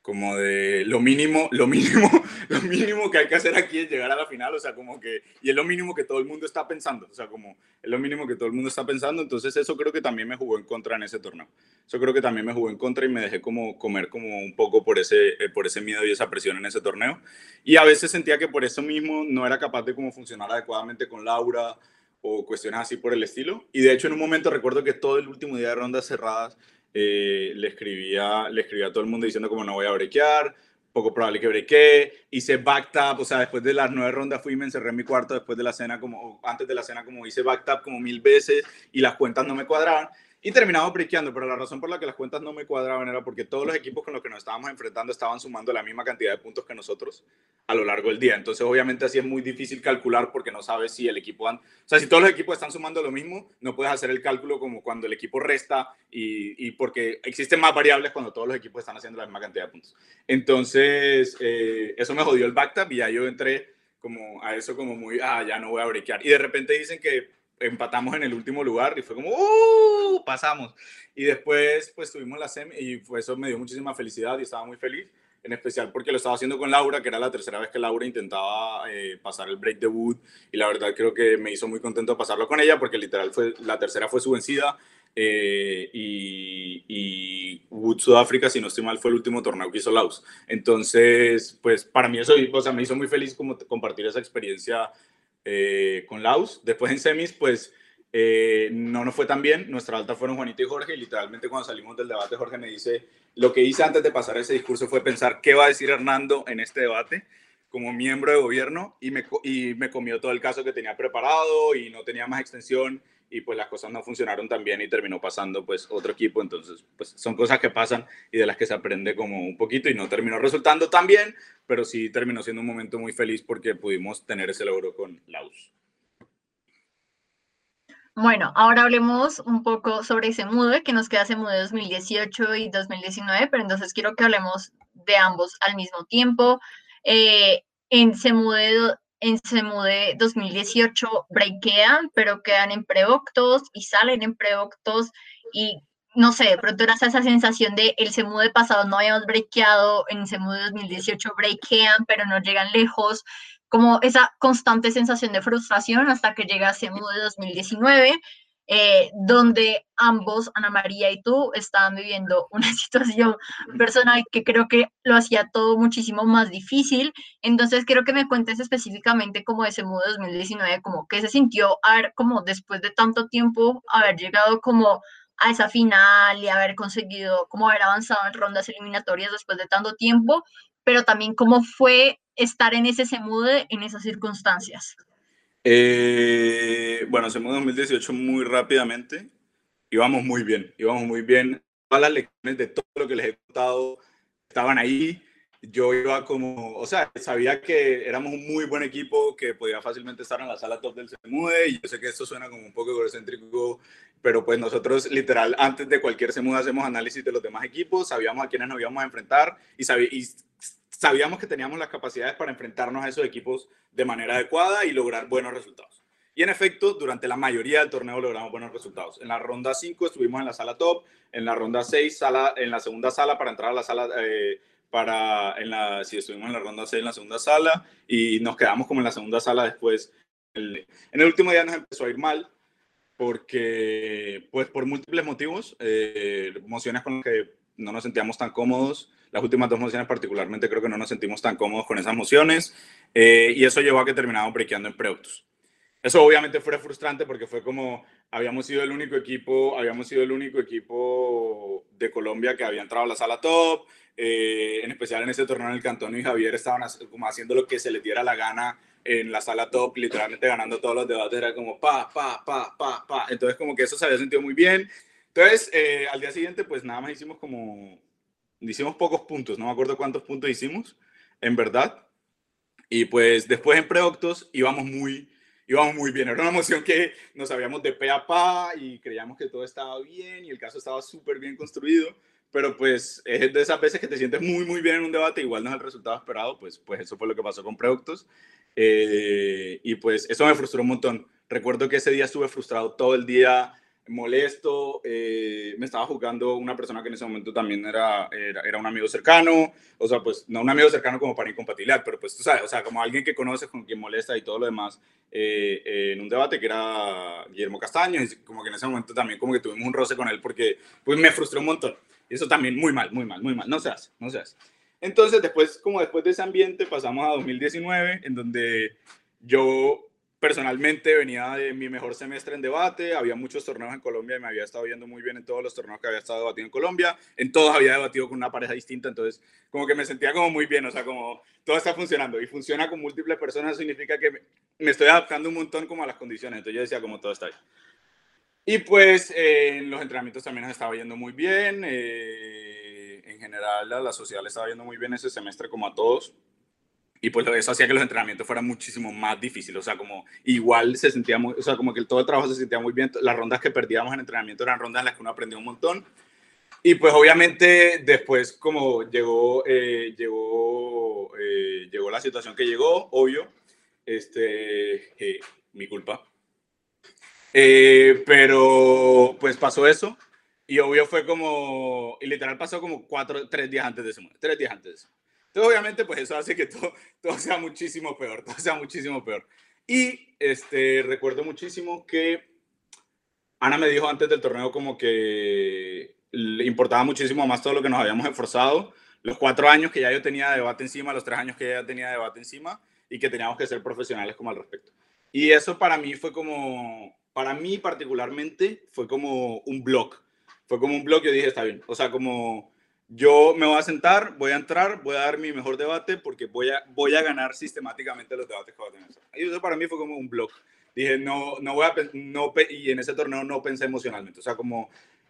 como de lo mínimo, lo mínimo, lo mínimo que hay que hacer aquí es llegar a la final, o sea, como que, y es lo mínimo que todo el mundo está pensando, o sea, como es lo mínimo que todo el mundo está pensando, entonces eso creo que también me jugó en contra en ese torneo, eso creo que también me jugó en contra y me dejé como comer como un poco por ese, eh, por ese miedo y esa presión en ese torneo, y a veces sentía que por eso mismo no era capaz de como funcionar adecuadamente con Laura o cuestiones así por el estilo, y de hecho en un momento recuerdo que todo el último día de rondas cerradas, eh, le, escribía, le escribía a todo el mundo diciendo como no voy a brequear, poco probable que brequee, hice backtap, o sea, después de las nueve rondas fui y me encerré en mi cuarto después de la cena, como antes de la cena, como hice backtap como mil veces y las cuentas no me cuadraban. Y terminamos briqueando, pero la razón por la que las cuentas no me cuadraban era porque todos los equipos con los que nos estábamos enfrentando estaban sumando la misma cantidad de puntos que nosotros a lo largo del día. Entonces, obviamente, así es muy difícil calcular porque no sabes si el equipo... o sea, si todos los equipos están sumando lo mismo, no puedes hacer el cálculo como cuando el equipo resta y, y porque existen más variables cuando todos los equipos están haciendo la misma cantidad de puntos. Entonces, eh, eso me jodió el backtap y ya yo entré como a eso como muy, ah, ya no voy a brequear. Y de repente dicen que empatamos en el último lugar y fue como, ¡uh! Pasamos. Y después, pues tuvimos la semi y eso me dio muchísima felicidad y estaba muy feliz, en especial porque lo estaba haciendo con Laura, que era la tercera vez que Laura intentaba eh, pasar el break debut y la verdad creo que me hizo muy contento pasarlo con ella porque literal fue, la tercera fue su vencida. Eh, y, y, Wood Sudáfrica, si no estoy mal, fue el último torneo que hizo Laos. Entonces, pues para mí eso o sea, me hizo muy feliz como compartir esa experiencia eh, con Laos. Después en semis, pues eh, no nos fue tan bien. Nuestra alta fueron Juanita y Jorge. Y literalmente cuando salimos del debate, Jorge me dice, lo que hice antes de pasar ese discurso fue pensar qué va a decir Hernando en este debate como miembro de gobierno y me, y me comió todo el caso que tenía preparado y no tenía más extensión y pues las cosas no funcionaron tan bien y terminó pasando pues otro equipo, entonces pues son cosas que pasan y de las que se aprende como un poquito y no terminó resultando tan bien, pero sí terminó siendo un momento muy feliz porque pudimos tener ese logro con Laus. Bueno, ahora hablemos un poco sobre ese MUDE, que nos queda ese MUDE 2018 y 2019, pero entonces quiero que hablemos de ambos al mismo tiempo. Eh, en CEMUDE en Semude 2018 breakean, pero quedan en preoctos y salen en preoctos y no sé, de pronto era esa sensación de el Semude pasado no habíamos breakeado, en Semude 2018 breakean, pero no llegan lejos, como esa constante sensación de frustración hasta que llega Semude 2019 eh, donde ambos, Ana María y tú, estaban viviendo una situación personal que creo que lo hacía todo muchísimo más difícil. Entonces, quiero que me cuentes específicamente como ese modo 2019, como que se sintió como después de tanto tiempo haber llegado como a esa final y haber conseguido como haber avanzado en rondas eliminatorias después de tanto tiempo, pero también cómo fue estar en ese SEMUDE en esas circunstancias? Eh, bueno, SEMUDE 2018 muy rápidamente. Íbamos muy bien, íbamos muy bien. Todas las lecciones de todo lo que les he contado estaban ahí yo iba como, o sea, sabía que éramos un muy buen equipo que podía fácilmente estar en la sala top del CEMUDE y yo sé que esto suena como un poco egocéntrico, pero pues nosotros literal antes de cualquier CEMUDE hacemos análisis de los demás equipos, sabíamos a quiénes nos íbamos a enfrentar y, y sabíamos que teníamos las capacidades para enfrentarnos a esos equipos de manera adecuada y lograr buenos resultados. Y en efecto, durante la mayoría del torneo logramos buenos resultados. En la ronda 5 estuvimos en la sala top, en la ronda 6 sala, en la segunda sala para entrar a la sala eh, para, en la, si estuvimos en la ronda 6 en la segunda sala y nos quedamos como en la segunda sala después. en el último día nos empezó a ir mal porque, pues por múltiples motivos, eh, emociones con las que no nos sentíamos tan cómodos, las últimas dos mociones particularmente creo que no nos sentimos tan cómodos con esas mociones eh, y eso llevó a que terminamos brequeando en productos. Eso obviamente fue frustrante porque fue como habíamos sido el único equipo, habíamos sido el único equipo de Colombia que había entrado a la sala top, eh, en especial en ese torneo en el Cantón y Javier estaban como haciendo lo que se les diera la gana en la sala top, literalmente ganando todos los debates, era como pa, pa, pa, pa, pa. Entonces como que eso se había sentido muy bien. Entonces eh, al día siguiente pues nada más hicimos como, hicimos pocos puntos, no me acuerdo cuántos puntos hicimos, en verdad. Y pues después en preoctos íbamos muy, íbamos muy bien. Era una emoción que nos sabíamos de pe a pa y creíamos que todo estaba bien y el caso estaba súper bien construido pero pues es de esas veces que te sientes muy, muy bien en un debate, igual no es el resultado esperado, pues, pues eso fue lo que pasó con productos. Eh, y pues eso me frustró un montón. Recuerdo que ese día estuve frustrado todo el día, molesto, eh, me estaba jugando una persona que en ese momento también era, era, un amigo cercano, o sea, pues no un amigo cercano como para incompatibilidad, pero pues tú sabes, o sea, como alguien que conoces, con quien molesta y todo lo demás, eh, en un debate que era Guillermo Castaño, y como que en ese momento también como que tuvimos un roce con él porque pues me frustró un montón. Eso también muy mal, muy mal, muy mal. No se hace, no se hace. Entonces, después, como después de ese ambiente, pasamos a 2019, en donde yo personalmente venía de mi mejor semestre en debate, había muchos torneos en Colombia y me había estado viendo muy bien en todos los torneos que había estado debatiendo en Colombia, en todos había debatido con una pareja distinta, entonces como que me sentía como muy bien, o sea, como todo está funcionando y funciona con múltiples personas, significa que me, estoy adaptando un montón como a las condiciones, entonces yo decía como todo está bien. Y pues eh, en los entrenamientos también nos estaba yendo muy bien. Eh, en general a la sociedad le estaba yendo muy bien ese semestre como a todos. Y pues eso hacía que los entrenamientos fueran muchísimo más difíciles. O sea, como igual se sentía muy, o sea, como que todo el trabajo se sentía muy bien. Las rondas que perdíamos en entrenamiento eran rondas en las que uno aprendió un montón. Y pues obviamente después como llegó, eh, llegó, llegó la situación que llegó, obvio, este, mi culpa, eh, pero pues pasó eso y obvio fue como, y literal pasó como cuatro, tres días antes de eso, tres días antes de eso. Entonces obviamente pues eso hace que todo, todo sea muchísimo peor, todo sea muchísimo peor. Y este, recuerdo muchísimo que Ana me dijo antes del torneo como que le importaba muchísimo más todo lo que nos habíamos esforzado, los cuatro años que ya yo tenía debate encima, los tres años que ella tenía debate encima y que teníamos que ser profesionales como al respecto. Y eso para mí fue como, para mí particularmente fue como un blog. Fue como un blog, yo dije, está bien. O sea, como yo me voy a sentar, voy a entrar, voy a dar mi mejor debate porque voy a, voy a ganar sistemáticamente los debates que voy a tener. Y eso para mí fue como un blog. Dije, no, no voy a, no, y en ese torneo no pensé emocionalmente. O sea, como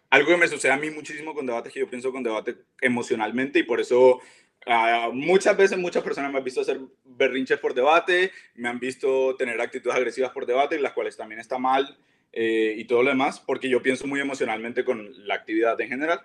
algo que me sucede a mí muchísimo con debates, que yo pienso con debate emocionalmente y por eso Ah, muchas veces muchas personas me han visto hacer berrinches por debate, me han visto tener actitudes agresivas por debate, las cuales también está mal eh, y todo lo demás, porque yo pienso muy emocionalmente con la actividad en general.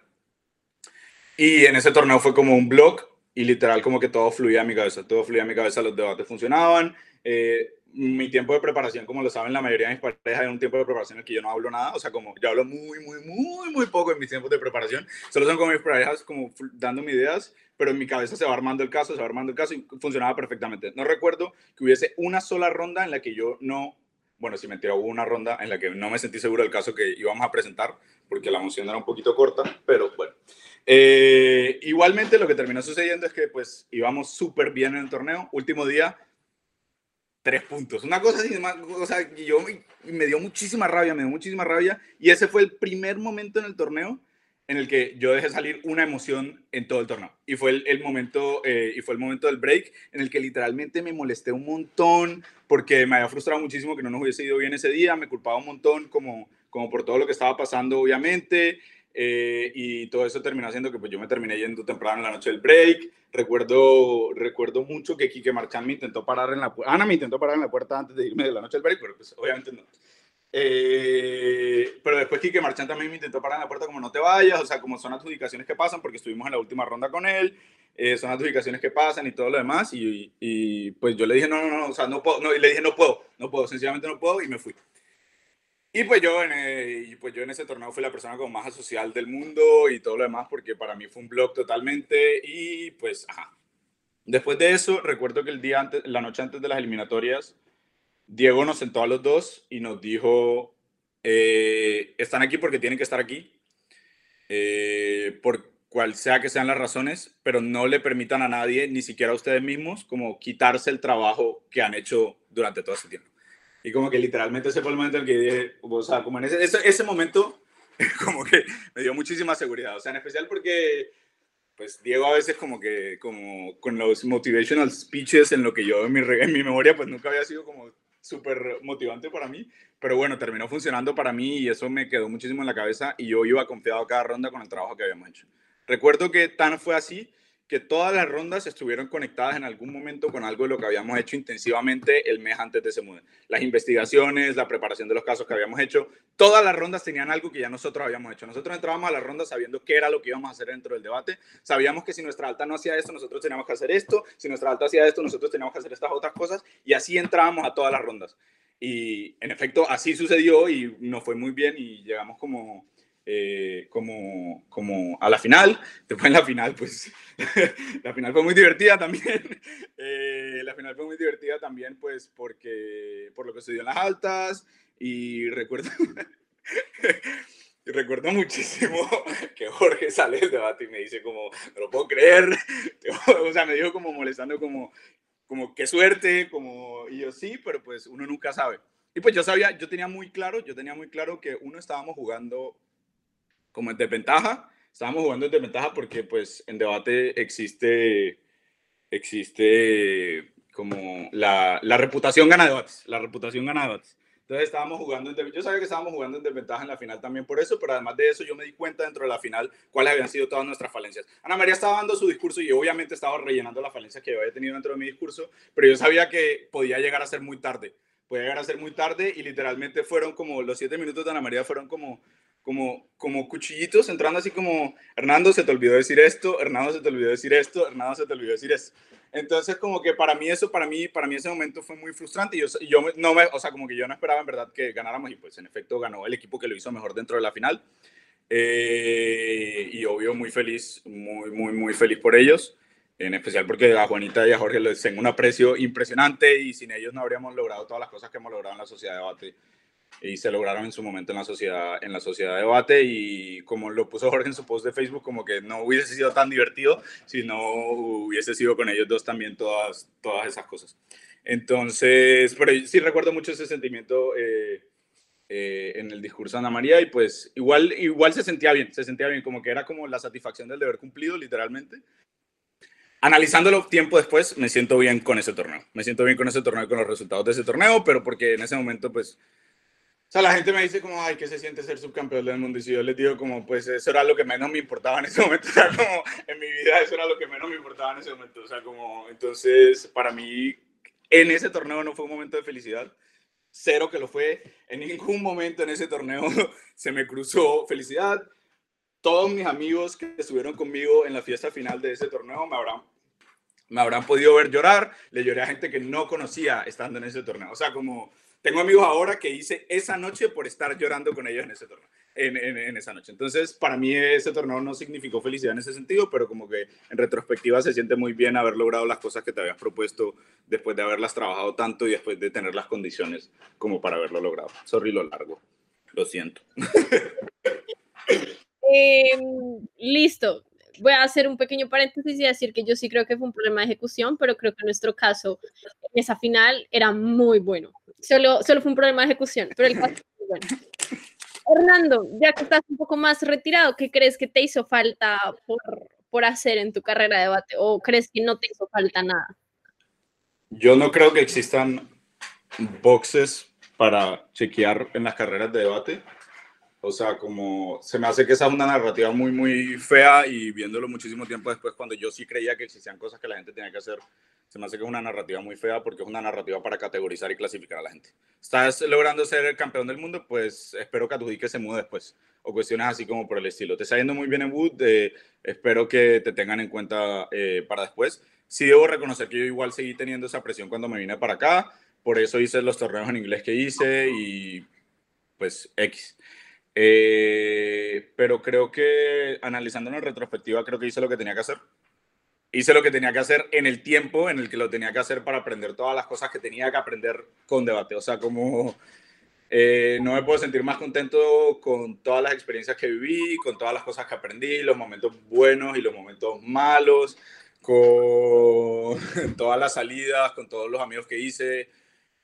Y en ese torneo fue como un blog y literal como que todo fluía a mi cabeza, todo fluía a mi cabeza, los debates funcionaban. Eh, mi tiempo de preparación, como lo saben la mayoría de mis parejas, es un tiempo de preparación en el que yo no hablo nada, o sea, como yo hablo muy, muy, muy, muy poco en mis tiempos de preparación, solo son con mis parejas como dándome ideas, pero en mi cabeza se va armando el caso, se va armando el caso y funcionaba perfectamente. No recuerdo que hubiese una sola ronda en la que yo no, bueno, si mentira, hubo una ronda en la que no me sentí seguro del caso que íbamos a presentar, porque la moción era un poquito corta, pero. Eh, igualmente lo que terminó sucediendo es que pues íbamos súper bien en el torneo. Último día, tres puntos. Una cosa así, o sea, yo me, dio muchísima rabia, me dio muchísima rabia. Y ese fue el primer momento en el torneo en el que yo dejé salir una emoción en todo el torneo. Y fue el, momento, eh, y fue el momento del break en el que literalmente me molesté un montón porque me había frustrado muchísimo que no nos hubiese ido bien ese día, me culpaba un montón como, como por todo lo que estaba pasando, obviamente. Eh, y todo eso terminó haciendo que pues, yo me terminé yendo temprano en la noche del break. Recuerdo, recuerdo mucho que Kike Marchán me intentó parar en la puerta. Ana me intentó parar en la puerta antes de irme de la noche del break, pero pues obviamente no. Eh, pero después Kike Marchán también me intentó parar en la puerta como no te vayas, o sea, como son adjudicaciones que pasan, porque estuvimos en la última ronda con él, eh, son adjudicaciones que pasan y todo lo demás, y, y, pues yo le dije, no, no, no, o sea, no puedo, no, y le dije, no puedo, no puedo, sencillamente no puedo, y me fui. Y pues yo en, eh, pues yo en ese torneo fui la persona como más asocial del mundo y todo lo demás, porque para mí fue un blog totalmente, y pues, ajá. Después de eso, recuerdo que el día antes, la noche antes de las eliminatorias, Diego nos sentó a los dos y nos dijo, eh, están aquí porque tienen que estar aquí, eh, por cual sea que sean las razones, pero no le permitan a nadie, ni siquiera a ustedes mismos, como quitarse el trabajo que han hecho durante todo ese tiempo. Y como que literalmente ese fue el momento en el que dije, o sea, como en ese, ese, ese momento, como que me dio muchísima seguridad, o sea, en especial porque pues Diego a veces como que como con los motivational speeches en lo que yo en mi, en mi memoria pues nunca había sido como súper motivante para mí, pero bueno, terminó funcionando para mí y eso me quedó muchísimo en la cabeza y yo iba confiado cada ronda con el trabajo que habíamos hecho. Recuerdo que tan fue así que todas las rondas estuvieron conectadas en algún momento con algo de lo que habíamos hecho intensivamente el mes antes de ese mude. Las investigaciones, la preparación de los casos que habíamos hecho, todas las rondas tenían algo que ya nosotros habíamos hecho. Nosotros entrábamos a las rondas sabiendo qué era lo que íbamos a hacer dentro del debate. Sabíamos que si nuestra alta no hacía esto, nosotros teníamos que hacer esto. Si nuestra alta hacía esto, nosotros teníamos que hacer estas otras cosas. Y así entrábamos a todas las rondas. Y en efecto, así sucedió y nos fue muy bien y llegamos como eh, como, como a la final. Después en la final, pues la final fue muy divertida también. Eh, la final fue muy divertida también, pues porque por lo que sucedió en las altas y recuerdo... Y recuerdo muchísimo que Jorge sale del debate y me dice como, no lo puedo creer, o sea, me dijo como molestando como, como qué suerte, como, y yo sí, pero pues uno nunca sabe. Y pues yo sabía, yo tenía muy claro, yo tenía muy claro que uno estábamos jugando como en desventaja. Estábamos jugando en desventaja porque pues en debate existe, existe como la, la reputación gana debates, la reputación gana debates. Entonces estábamos jugando, en, yo sabía que estábamos jugando en desventaja en la final también por eso, pero además de eso yo me di cuenta dentro de la final cuáles habían sido todas nuestras falencias. Ana María estaba dando su discurso y obviamente estaba rellenando las falencias que yo había tenido dentro de mi discurso, pero yo sabía que podía llegar a ser muy tarde, podía llegar a ser muy tarde y literalmente fueron como, los siete minutos de Ana María fueron como como, como cuchillitos entrando así como, Hernando se te olvidó decir esto, Hernando se te olvidó decir esto, Hernando se te olvidó decir esto. Entonces como que para mí eso, para mí, para mí ese momento fue muy frustrante yo, yo no me, o sea, como que yo no esperaba en verdad que ganáramos y pues en efecto ganó el equipo que lo hizo mejor dentro de la final. Eh, y obvio muy feliz, muy, muy, muy feliz por ellos, en especial porque a Juanita y a Jorge les tengo un aprecio impresionante y sin ellos no habríamos logrado todas las cosas que hemos logrado en la sociedad de debate y se lograron en su momento en la sociedad en la sociedad de debate y como lo puso Jorge en su post de Facebook como que no hubiese sido tan divertido si no hubiese sido con ellos dos también todas todas esas cosas entonces pero sí recuerdo mucho ese sentimiento eh, eh, en el discurso de Ana María y pues igual igual se sentía bien se sentía bien como que era como la satisfacción del deber cumplido literalmente Analizándolo tiempo después, me siento bien con ese torneo. Me siento bien con ese torneo con los resultados de ese torneo, pero porque en ese momento, pues, sea, la gente me dice como, ay, ¿qué se siente ser subcampeón del mundo? Y si yo les digo como, pues eso era lo que menos me importaba en ese momento. O sea, como en mi vida eso era lo que menos me importaba en ese momento. O sea, como, entonces, para mí, en ese torneo no fue un momento de felicidad. Cero que lo fue. En ningún momento en ese torneo se me cruzó felicidad. Todos mis amigos que estuvieron conmigo en la fiesta final de ese torneo me habrán, me habrán podido ver llorar. Le lloré a gente que no conocía estando en ese torneo. O sea, como tengo amigos ahora que hice esa noche por estar llorando con ellos en ese torneo, en, en, esa noche. Entonces, para mí ese torneo no significó felicidad en ese sentido, pero como que en retrospectiva se siente muy bien haber logrado las cosas que te habías propuesto después de haberlas trabajado tanto y después de tener las condiciones como para haberlo logrado. Sorry lo largo, lo siento. Em, listo voy a hacer un pequeño paréntesis y decir que yo sí creo que fue un problema de ejecución, pero creo que en nuestro caso, en esa final, era muy bueno. Solo, solo fue un problema de ejecución, pero el caso fue bueno. Hernando, ya que estás un poco más retirado, ¿qué crees que te hizo falta por, por hacer en tu carrera de debate? ¿O crees que no te hizo falta nada? Yo no creo que existan boxes para chequear en las carreras de debate. O sea, como se me hace que esa es una narrativa muy, muy fea y viéndolo muchísimo tiempo después, cuando yo sí creía que existían cosas que la gente tenía que hacer, se me hace que es una narrativa muy fea porque es una narrativa para categorizar y clasificar a la gente. Estás logrando ser el campeón del mundo, pues espero que adjudique se mude después. O cuestiones así como por el estilo. Te está yendo muy bien en Wood, eh, espero que te tengan en cuenta eh, para después. Sí debo reconocer que yo igual seguí teniendo esa presión cuando me vine para acá, por eso hice los torneos en inglés que hice y pues X. Eh, pero creo que analizando en retrospectiva, creo que hice lo que tenía que hacer. Hice lo que tenía que hacer en el tiempo en el que lo tenía que hacer para aprender todas las cosas que tenía que aprender con debate. O sea, como eh, no me puedo sentir más contento con todas las experiencias que viví, con todas las cosas que aprendí, los momentos buenos y los momentos malos, con todas las salidas, con todos los amigos que hice,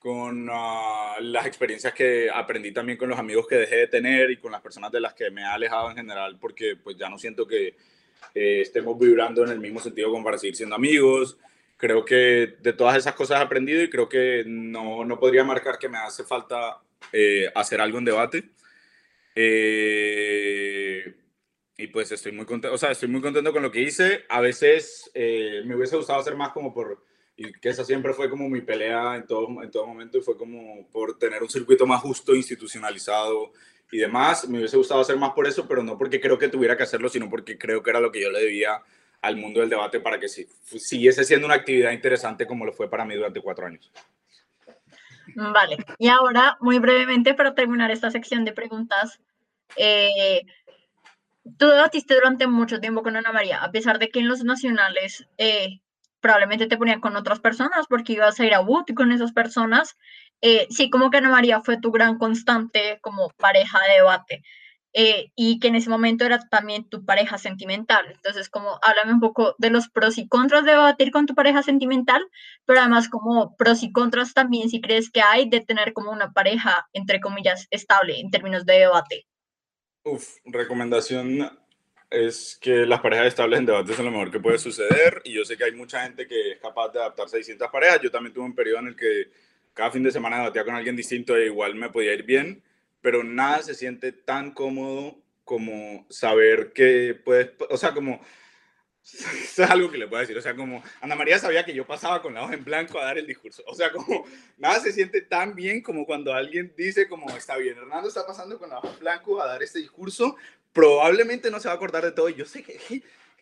con ah, las experiencias que aprendí también con los amigos que dejé de tener y con las personas de las que me he alejado en general, porque pues ya no siento que eh, estemos vibrando en el mismo sentido como para seguir siendo amigos. Creo que de todas esas cosas he aprendido y creo que no, no podría marcar que me hace falta eh, hacer algo en debate. Eh, y pues estoy muy contento, o sea, estoy muy contento con lo que hice. A veces me hubiese gustado hacer más como por y que esa siempre fue como mi pelea en todo, en todo momento y fue como por tener un circuito más justo, institucionalizado y demás. Me hubiese gustado hacer más por eso, pero no porque creo que tuviera que hacerlo, sino porque creo que era lo que yo le debía al mundo del debate para que sí, siguiese siendo una actividad interesante como lo fue para mí durante cuatro años. Vale, y ahora muy brevemente para terminar esta sección de preguntas, eh, tú debatiste durante mucho tiempo con Ana María, a pesar de que en los nacionales eh, probablemente te ponían con otras personas porque ibas a ir a Wood con esas personas. Eh, sí, como que Ana María fue tu gran constante como pareja de debate eh, y que en ese momento era también tu pareja sentimental. Entonces, como háblame un poco de los pros y contras de debatir con tu pareja sentimental, pero además como pros y contras también si crees que hay de tener como una pareja, entre comillas, estable en términos de debate. Uf, recomendación es que las parejas estables en debate son lo mejor que puede suceder y yo sé que hay mucha gente que es capaz de adaptarse a distintas parejas. Yo también tuve un periodo en el que cada fin de semana debatía con alguien distinto e igual me podía ir bien, pero nada se siente tan cómodo como saber que puedes, o sea, como es algo que le puedo decir. O sea, como Ana María sabía que yo pasaba con la hoja en blanco a dar el discurso. O sea, como nada se siente tan bien como cuando alguien dice como está bien, Hernando está pasando con la hoja en blanco a dar este discurso, probablemente no se va a acordar de todo. Yo sé que,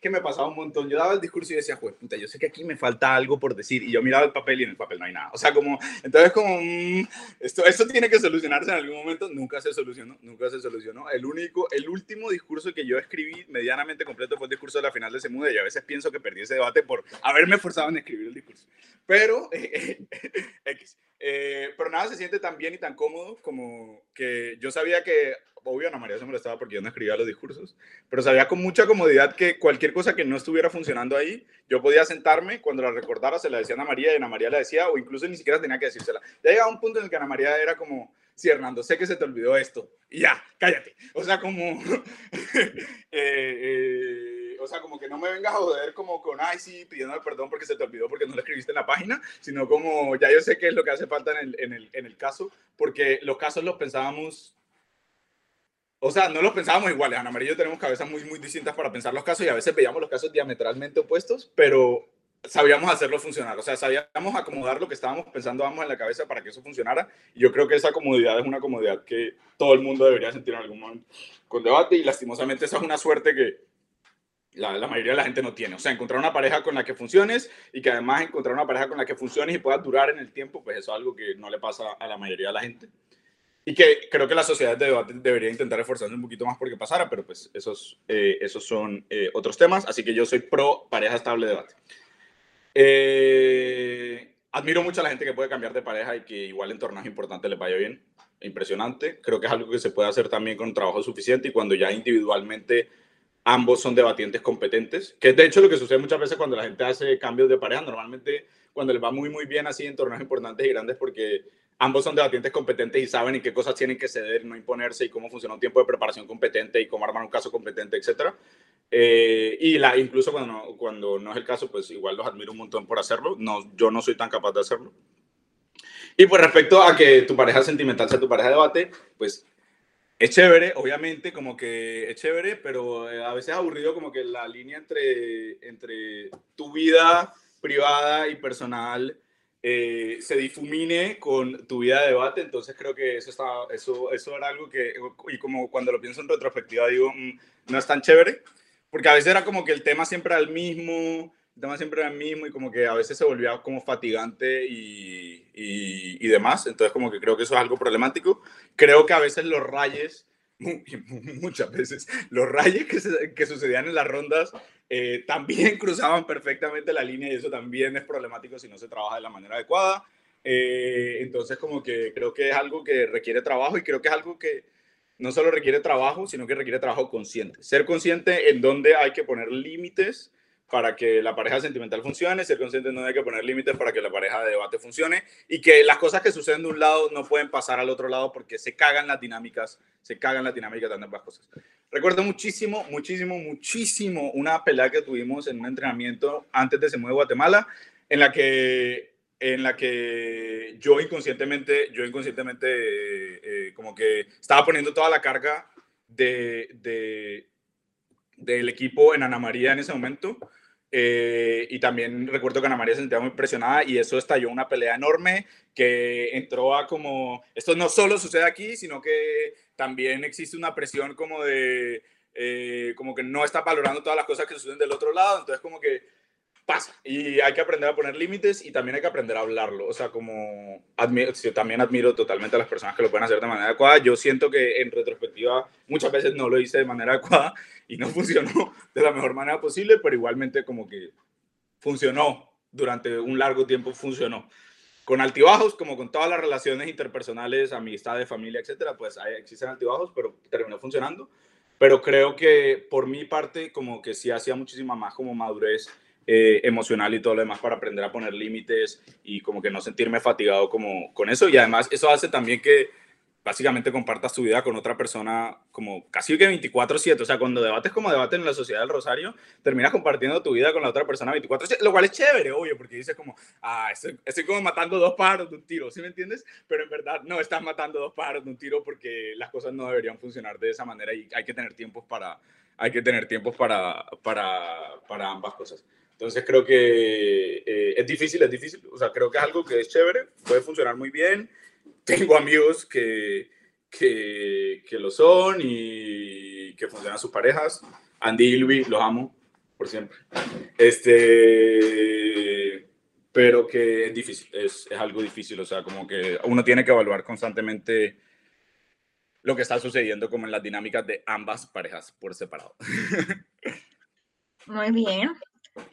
que me pasaba un montón. Yo daba el discurso y decía, pues puta, yo sé que aquí me falta algo por decir. Y yo miraba el papel y en el papel no hay nada. O sea, como, entonces como, mm, esto, esto tiene que solucionarse en algún momento. Nunca se solucionó, nunca se solucionó. El único, el último discurso que yo escribí medianamente completo fue el discurso de la final de Semude. Y a veces pienso que perdí ese debate por haberme forzado en escribir el discurso. Pero, X. Eh, pero nada se siente tan bien y tan cómodo como que yo sabía que obvio Ana María se molestaba porque yo no escribía los discursos, pero sabía con mucha comodidad que cualquier cosa que no estuviera funcionando ahí, yo podía sentarme, cuando la recordara se la decía Ana María y Ana María la decía, o incluso ni siquiera tenía que decírsela. Ya llegaba un punto en el que Ana María era como, sí, Hernando, sé que se te olvidó esto, y ya, cállate. O sea, como... Eh, eh, o sea, como que no me vengas a joder como con, ay, sí, pidiendo perdón porque se te olvidó porque no lo escribiste en la página, sino como, ya yo sé qué es lo que hace falta en el, en el, en el caso, porque los casos los pensábamos o sea, no los pensábamos iguales. Ana María y yo tenemos cabezas muy, muy distintas para pensar los casos y a veces veíamos los casos diametralmente opuestos, pero sabíamos hacerlo funcionar. O sea, sabíamos acomodar lo que estábamos pensando ambos en la cabeza para que eso funcionara. Y yo creo que esa comodidad es una comodidad que todo el mundo debería sentir en algún momento con debate y lastimosamente esa es una suerte que la, la, mayoría de la gente no tiene. O sea, encontrar una pareja con la que funciones y que además encontrar una pareja con la que funciones y pueda durar en el tiempo, pues eso es algo que no le pasa a la mayoría de la gente. Y que creo que la sociedad de debate debería intentar esforzarse un poquito más porque pasara, pero pues esos, eh, esos son eh, otros temas. Así que yo soy pro pareja estable de debate. Eh, admiro mucho a la gente que puede cambiar de pareja y que igual en torneos importantes le vaya bien. Impresionante. Creo que es algo que se puede hacer también con trabajo suficiente y cuando ya individualmente ambos son debatientes competentes, que es de hecho lo que sucede muchas veces cuando la gente hace cambios de pareja. Normalmente cuando les va muy, muy bien así en torneos importantes y grandes porque ambos son debatientes competentes y saben en qué cosas tienen que ceder, no imponerse y cómo funciona un tiempo de preparación competente y cómo armar un caso competente, etcétera. Eh, y la, incluso cuando no, cuando no es el caso, pues igual los admiro un montón por hacerlo. No, yo no soy tan capaz de hacerlo. Y pues respecto a que tu pareja sentimental sea tu pareja de debate, pues es chévere, obviamente, como que es chévere, pero eh, a veces es aburrido como que la línea entre, entre tu vida privada y personal eh, se difumine con tu vida de debate, entonces creo que eso, está, eso, eso era algo que, y como cuando lo pienso en retrospectiva, digo, mm, no es tan chévere, porque a veces era como que el tema siempre era el mismo, el tema siempre era el mismo y como que a veces se volvía como fatigante y, y, y demás, entonces como que creo que eso es algo problemático. Creo que a veces los rayes muchas veces los rayes que, que, sucedían en las rondas eh, también cruzaban perfectamente la línea y eso también es problemático si no se trabaja de la manera adecuada. Eh, entonces como que creo que es algo que requiere trabajo y creo que es algo que no solo requiere trabajo, sino que requiere trabajo consciente. Ser consciente en dónde hay que poner límites para que la pareja sentimental funcione, ser consciente de no hay que poner límites para que la pareja de debate funcione y que las cosas que suceden de un lado no pueden pasar al otro lado porque se cagan las dinámicas, se cagan las dinámicas de ambas cosas. Recuerdo muchísimo, muchísimo, muchísimo una pelea que tuvimos en un entrenamiento antes de Se Mueve Guatemala, en la que, en la que yo inconscientemente, yo inconscientemente eh, como que estaba poniendo toda la carga de, de, del equipo en Ana María en ese momento eh, y también recuerdo que Ana María se sentía muy presionada y eso estalló una pelea enorme que entró a como, esto no solo sucede aquí, sino que también existe una presión como de, eh, como que no está valorando todas las cosas que suceden del otro lado, entonces como que pasa y hay que aprender a poner límites y también hay que aprender a hablarlo, o sea, como admiro, yo también admiro totalmente a las personas que lo pueden hacer de manera adecuada, yo siento que en retrospectiva muchas veces no lo hice de manera adecuada y no funcionó de la mejor manera posible, pero igualmente como que funcionó durante un largo tiempo, funcionó. Con altibajos, como con todas las relaciones interpersonales, amistades, familia, etcétera, pues hay, existen altibajos, pero terminó funcionando. Pero creo que por mi parte, como que sí hacía muchísima más como madurez eh, emocional y todo lo demás para aprender a poner límites y como que no sentirme fatigado como con eso. Y además eso hace también que básicamente compartas tu vida con otra persona como casi que 24/7, o sea, cuando debates como debates en la sociedad del Rosario, terminas compartiendo tu vida con la otra persona 24/7, lo cual es chévere, obvio, porque dices como, ah, estoy, estoy, como matando dos pájaros de un tiro, ¿sí me entiendes? Pero en verdad no estás matando dos pájaros de un tiro porque las cosas no deberían funcionar de esa manera y hay que tener tiempos para, hay que tener tiempos para, para, para ambas cosas. Entonces creo que eh, es difícil, es difícil, o sea, creo que es algo que es chévere, puede funcionar muy bien, tengo amigos que, que, que, lo son y que funcionan sus parejas. Andy y Luis, los amo por siempre. Este, pero que es difícil, es, es algo difícil, o sea, como que uno tiene que evaluar constantemente lo que está sucediendo como en las dinámicas de ambas parejas por separado. Muy bien.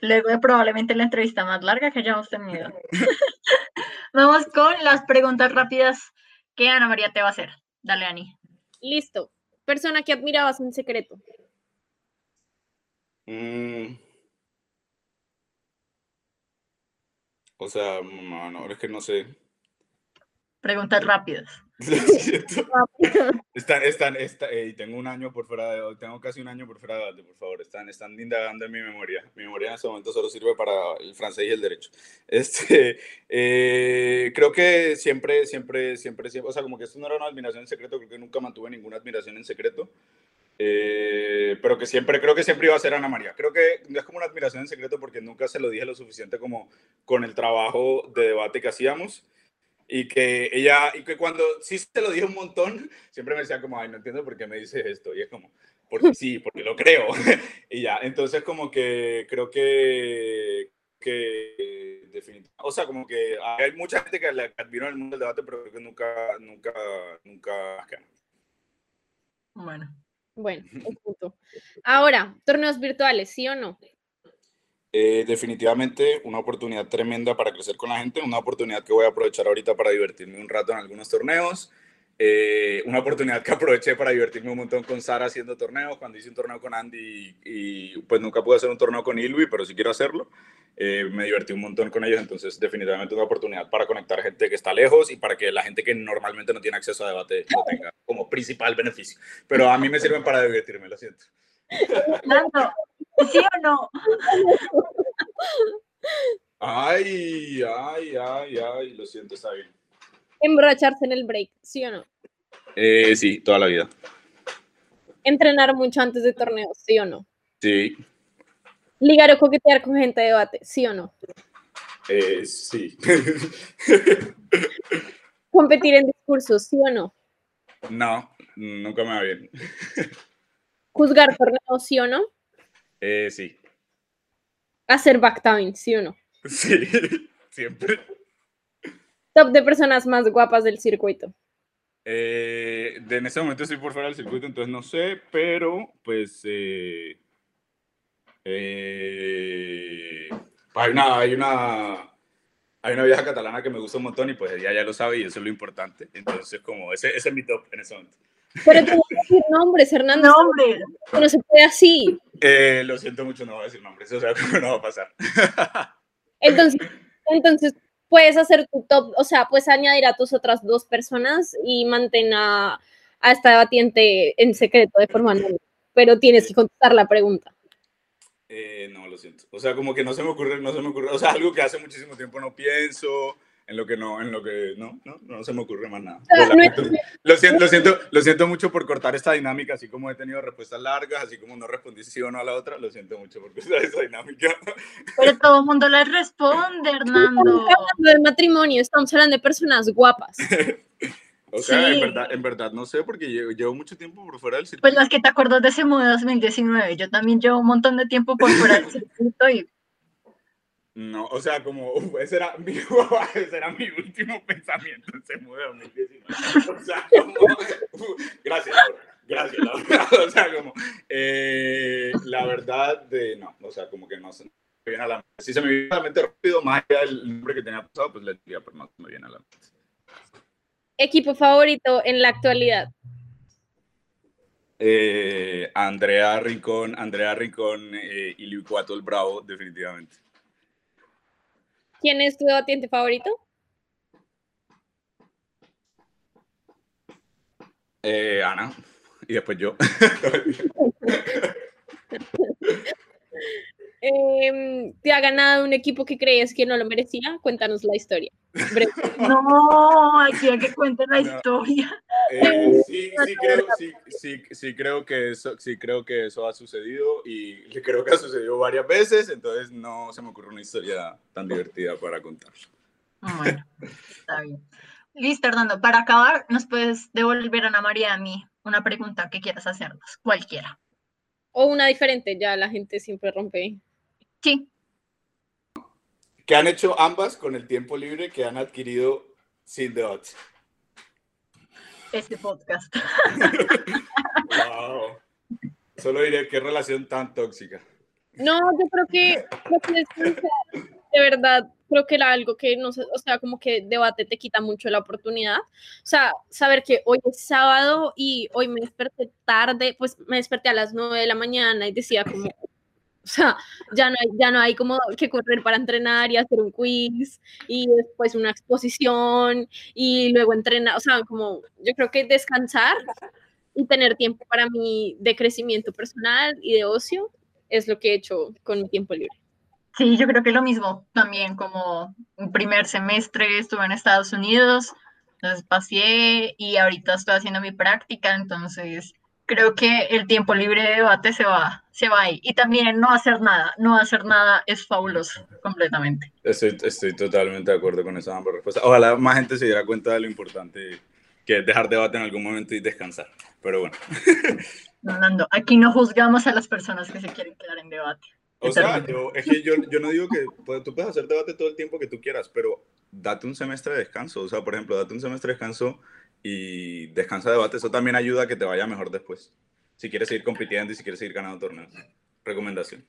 Luego de probablemente la entrevista más larga que hayamos tenido. Vamos con las preguntas rápidas que Ana María te va a hacer. Dale, Ani. Listo. Persona que admirabas en secreto. Mm. O sea, no, no, es que no sé. Preguntas rápidas. están, están, están eh, tengo un año por fuera de, tengo casi un año por fuera de por favor, están, están indagando en mi memoria. Mi memoria en este momento solo sirve para el francés y el derecho. Este, eh, creo que siempre, siempre, siempre, siempre, o sea, como que esto no era una admiración en secreto, creo que nunca mantuve ninguna admiración en secreto. Eh, pero que siempre, creo que siempre iba a ser Ana María. Creo que no es como una admiración en secreto porque nunca se lo dije lo suficiente como con el trabajo de debate que hacíamos y que ella, y que cuando sí se lo dije un montón, siempre me decía como, ay, no entiendo por qué me dices esto, y es como, porque sí, porque lo creo, y ya, entonces como que creo que, que definitivamente, o sea, como que hay mucha gente que le admiro en el mundo del debate, pero creo que nunca, nunca, nunca, bueno. Bueno, punto. Ahora, torneos virtuales, ¿sí o no? Eh, definitivamente una oportunidad tremenda para crecer con la gente, una oportunidad que voy a aprovechar ahorita para divertirme un rato en algunos torneos, eh, una oportunidad que aproveché para divertirme un montón con Sara haciendo torneos, cuando hice un torneo con Andy y, pues nunca pude hacer un torneo con Ilvi, pero sí quiero hacerlo. eh, me divertí un montón con ellos, entonces definitivamente una oportunidad para conectar gente que está lejos y para que la gente que normalmente no tiene acceso a debate lo tenga como principal beneficio. Pero a mí me sirven para divertirme, lo siento. Nando, ¿sí o no? Ay, ay, ay, ay, lo siento, está bien. Emborracharse en el break, ¿sí o no? Eh, sí, toda la vida. Entrenar mucho antes de torneos, ¿sí o no? Sí, Ligar o coquetear con gente de debate, ¿sí o no? eh, sí. Competir en discursos, ¿sí o no? no, nunca me va bien. Juzgar torneos, ¿sí o no? Eh, sí, Hacer backtabbing, ¿sí o no? sí, siempre. Top de personas más guapas del circuito. Eh, de- en ese momento estoy por fuera del circuito, entonces no sé, pero pues eh, eh, hay una hay una hay una vieja catalana que me gusta un montón y pues ella ya lo sabe y eso es lo importante. Entonces como ese, ese es mi top en ese momento. Pero tú no puedes decir nombres, Hernando. No, hombre. No se puede así. Eh, lo siento mucho, no voy a decir nombres, o sea, como no va a pasar. Entonces, entonces puedes hacer tu top, o sea, puedes añadir a tus otras dos personas y mantén a, a esta debatiente en secreto de forma anónima. Pero tienes que contestar la pregunta. Eh, no, lo siento. O sea, como que no se me ocurre, no se me ocurre, o sea, algo que hace muchísimo tiempo no pienso, en lo que no, en lo que no, no, no se me ocurre más nada. Lo, siento, lo siento, lo siento mucho por cortar esta dinámica, así como he tenido respuestas largas, así como no respondí sí o no a la otra, lo siento mucho por cortar esta dinámica. Pero todo el mundo le responde, Hernando. Estamos hablando de matrimonio, estamos hablando de personas guapas. O sea, en Sí. verdad, en verdad no sé, porque llevo, llevo mucho tiempo por fuera del circuito. Pues las que te acuerdas de ese mundo 2019. Yo también llevo un montón de tiempo por fuera del circuito y No, o sea, como, uf, ese era mi, ese era mi último pensamiento en ese mundo 2019. O sea, como, uf, gracias, Laura, gracias, Laura. O sea, como, eh, la verdad de, no, o sea, como que no se me viene a la mente. Si se me viene a la mente rápido, más allá del nombre que tenía pasado, pues le diría, pero no se me viene a la mente. Equipo favorito en la actualidad. Eh, Andrea Rincón, Andrea Rincón eh, y el Bravo, definitivamente. ¿Quién es tu debatiente favorito? Eh, Ana, y después yo. Em, ¿Te ha ganado un equipo que crees que no lo merecía? Cuéntanos la historia. Breve. no, aquí hay que cuente la No. historia. Eh, sí, sí creo, sí, sí, sí creo que eso, sí creo que eso ha sucedido y creo que ha sucedido varias veces, entonces no se me ocurre una historia tan divertida para contar. Bueno, está bien. Listo, Hernando. Para acabar, nos puedes devolver a Ana María a mí una pregunta que quieras hacernos, cualquiera. O una diferente, ya la gente siempre rompe. Sí, ¿Qué han hecho ambas con el tiempo libre que han adquirido sin debate? este podcast. Wow. Solo diré qué relación tan tóxica. No, yo creo que de verdad, creo que era algo que no sé, o sea, como que debate te quita mucho la oportunidad. O sea, saber que hoy es sábado y hoy me desperté tarde, pues me desperté a las 9 de la mañana y decía como, o sea, ya no hay, ya no hay como que correr para entrenar y hacer un quiz y después una exposición y luego entrenar, o sea, como yo creo que descansar y tener tiempo para mí de crecimiento personal y de ocio es lo que he hecho con mi tiempo libre. Sí, yo creo que lo mismo también, como un primer semestre estuve en Estados Unidos, entonces pasé y ahorita estoy haciendo mi práctica, entonces creo que el tiempo libre de debate se va, se va ahí. Y también no hacer nada, no hacer nada es fabuloso, completamente. Estoy, estoy totalmente de acuerdo con esas ambas respuestas. Ojalá más gente se diera cuenta de lo importante que es dejar debate en algún momento y descansar. Pero bueno. Nando, aquí no juzgamos a las personas que se quieren quedar en debate. O sea, yo, es que yo, yo no digo que pues, tú puedes hacer debate todo el tiempo que tú quieras, pero date un semestre de descanso. O sea, por ejemplo, date un semestre de descanso y descansa de debate. Eso también ayuda a que te vaya mejor después. Si quieres seguir compitiendo y si quieres seguir ganando torneos. Recomendación.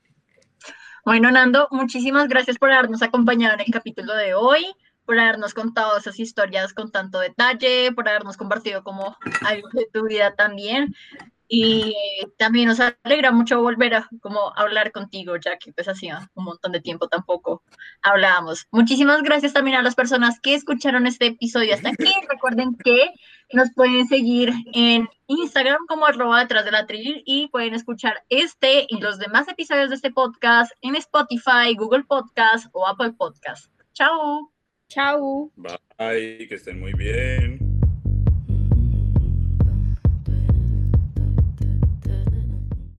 Bueno, Nando, muchísimas gracias por habernos acompañado en el capítulo de hoy, por habernos contado esas historias con tanto detalle, por habernos compartido como algo de tu vida también. Y también nos alegra mucho volver a como hablar contigo, ya que pues hacía un montón de tiempo tampoco hablábamos. Muchísimas gracias también a las personas que escucharon este episodio hasta aquí. Recuerden que nos pueden seguir en Instagram como arroba detrás de la tril y pueden escuchar este y los demás episodios de este podcast en Spotify, Google Podcast o Apple Podcast. Chao. Chao. Bye, que estén muy bien.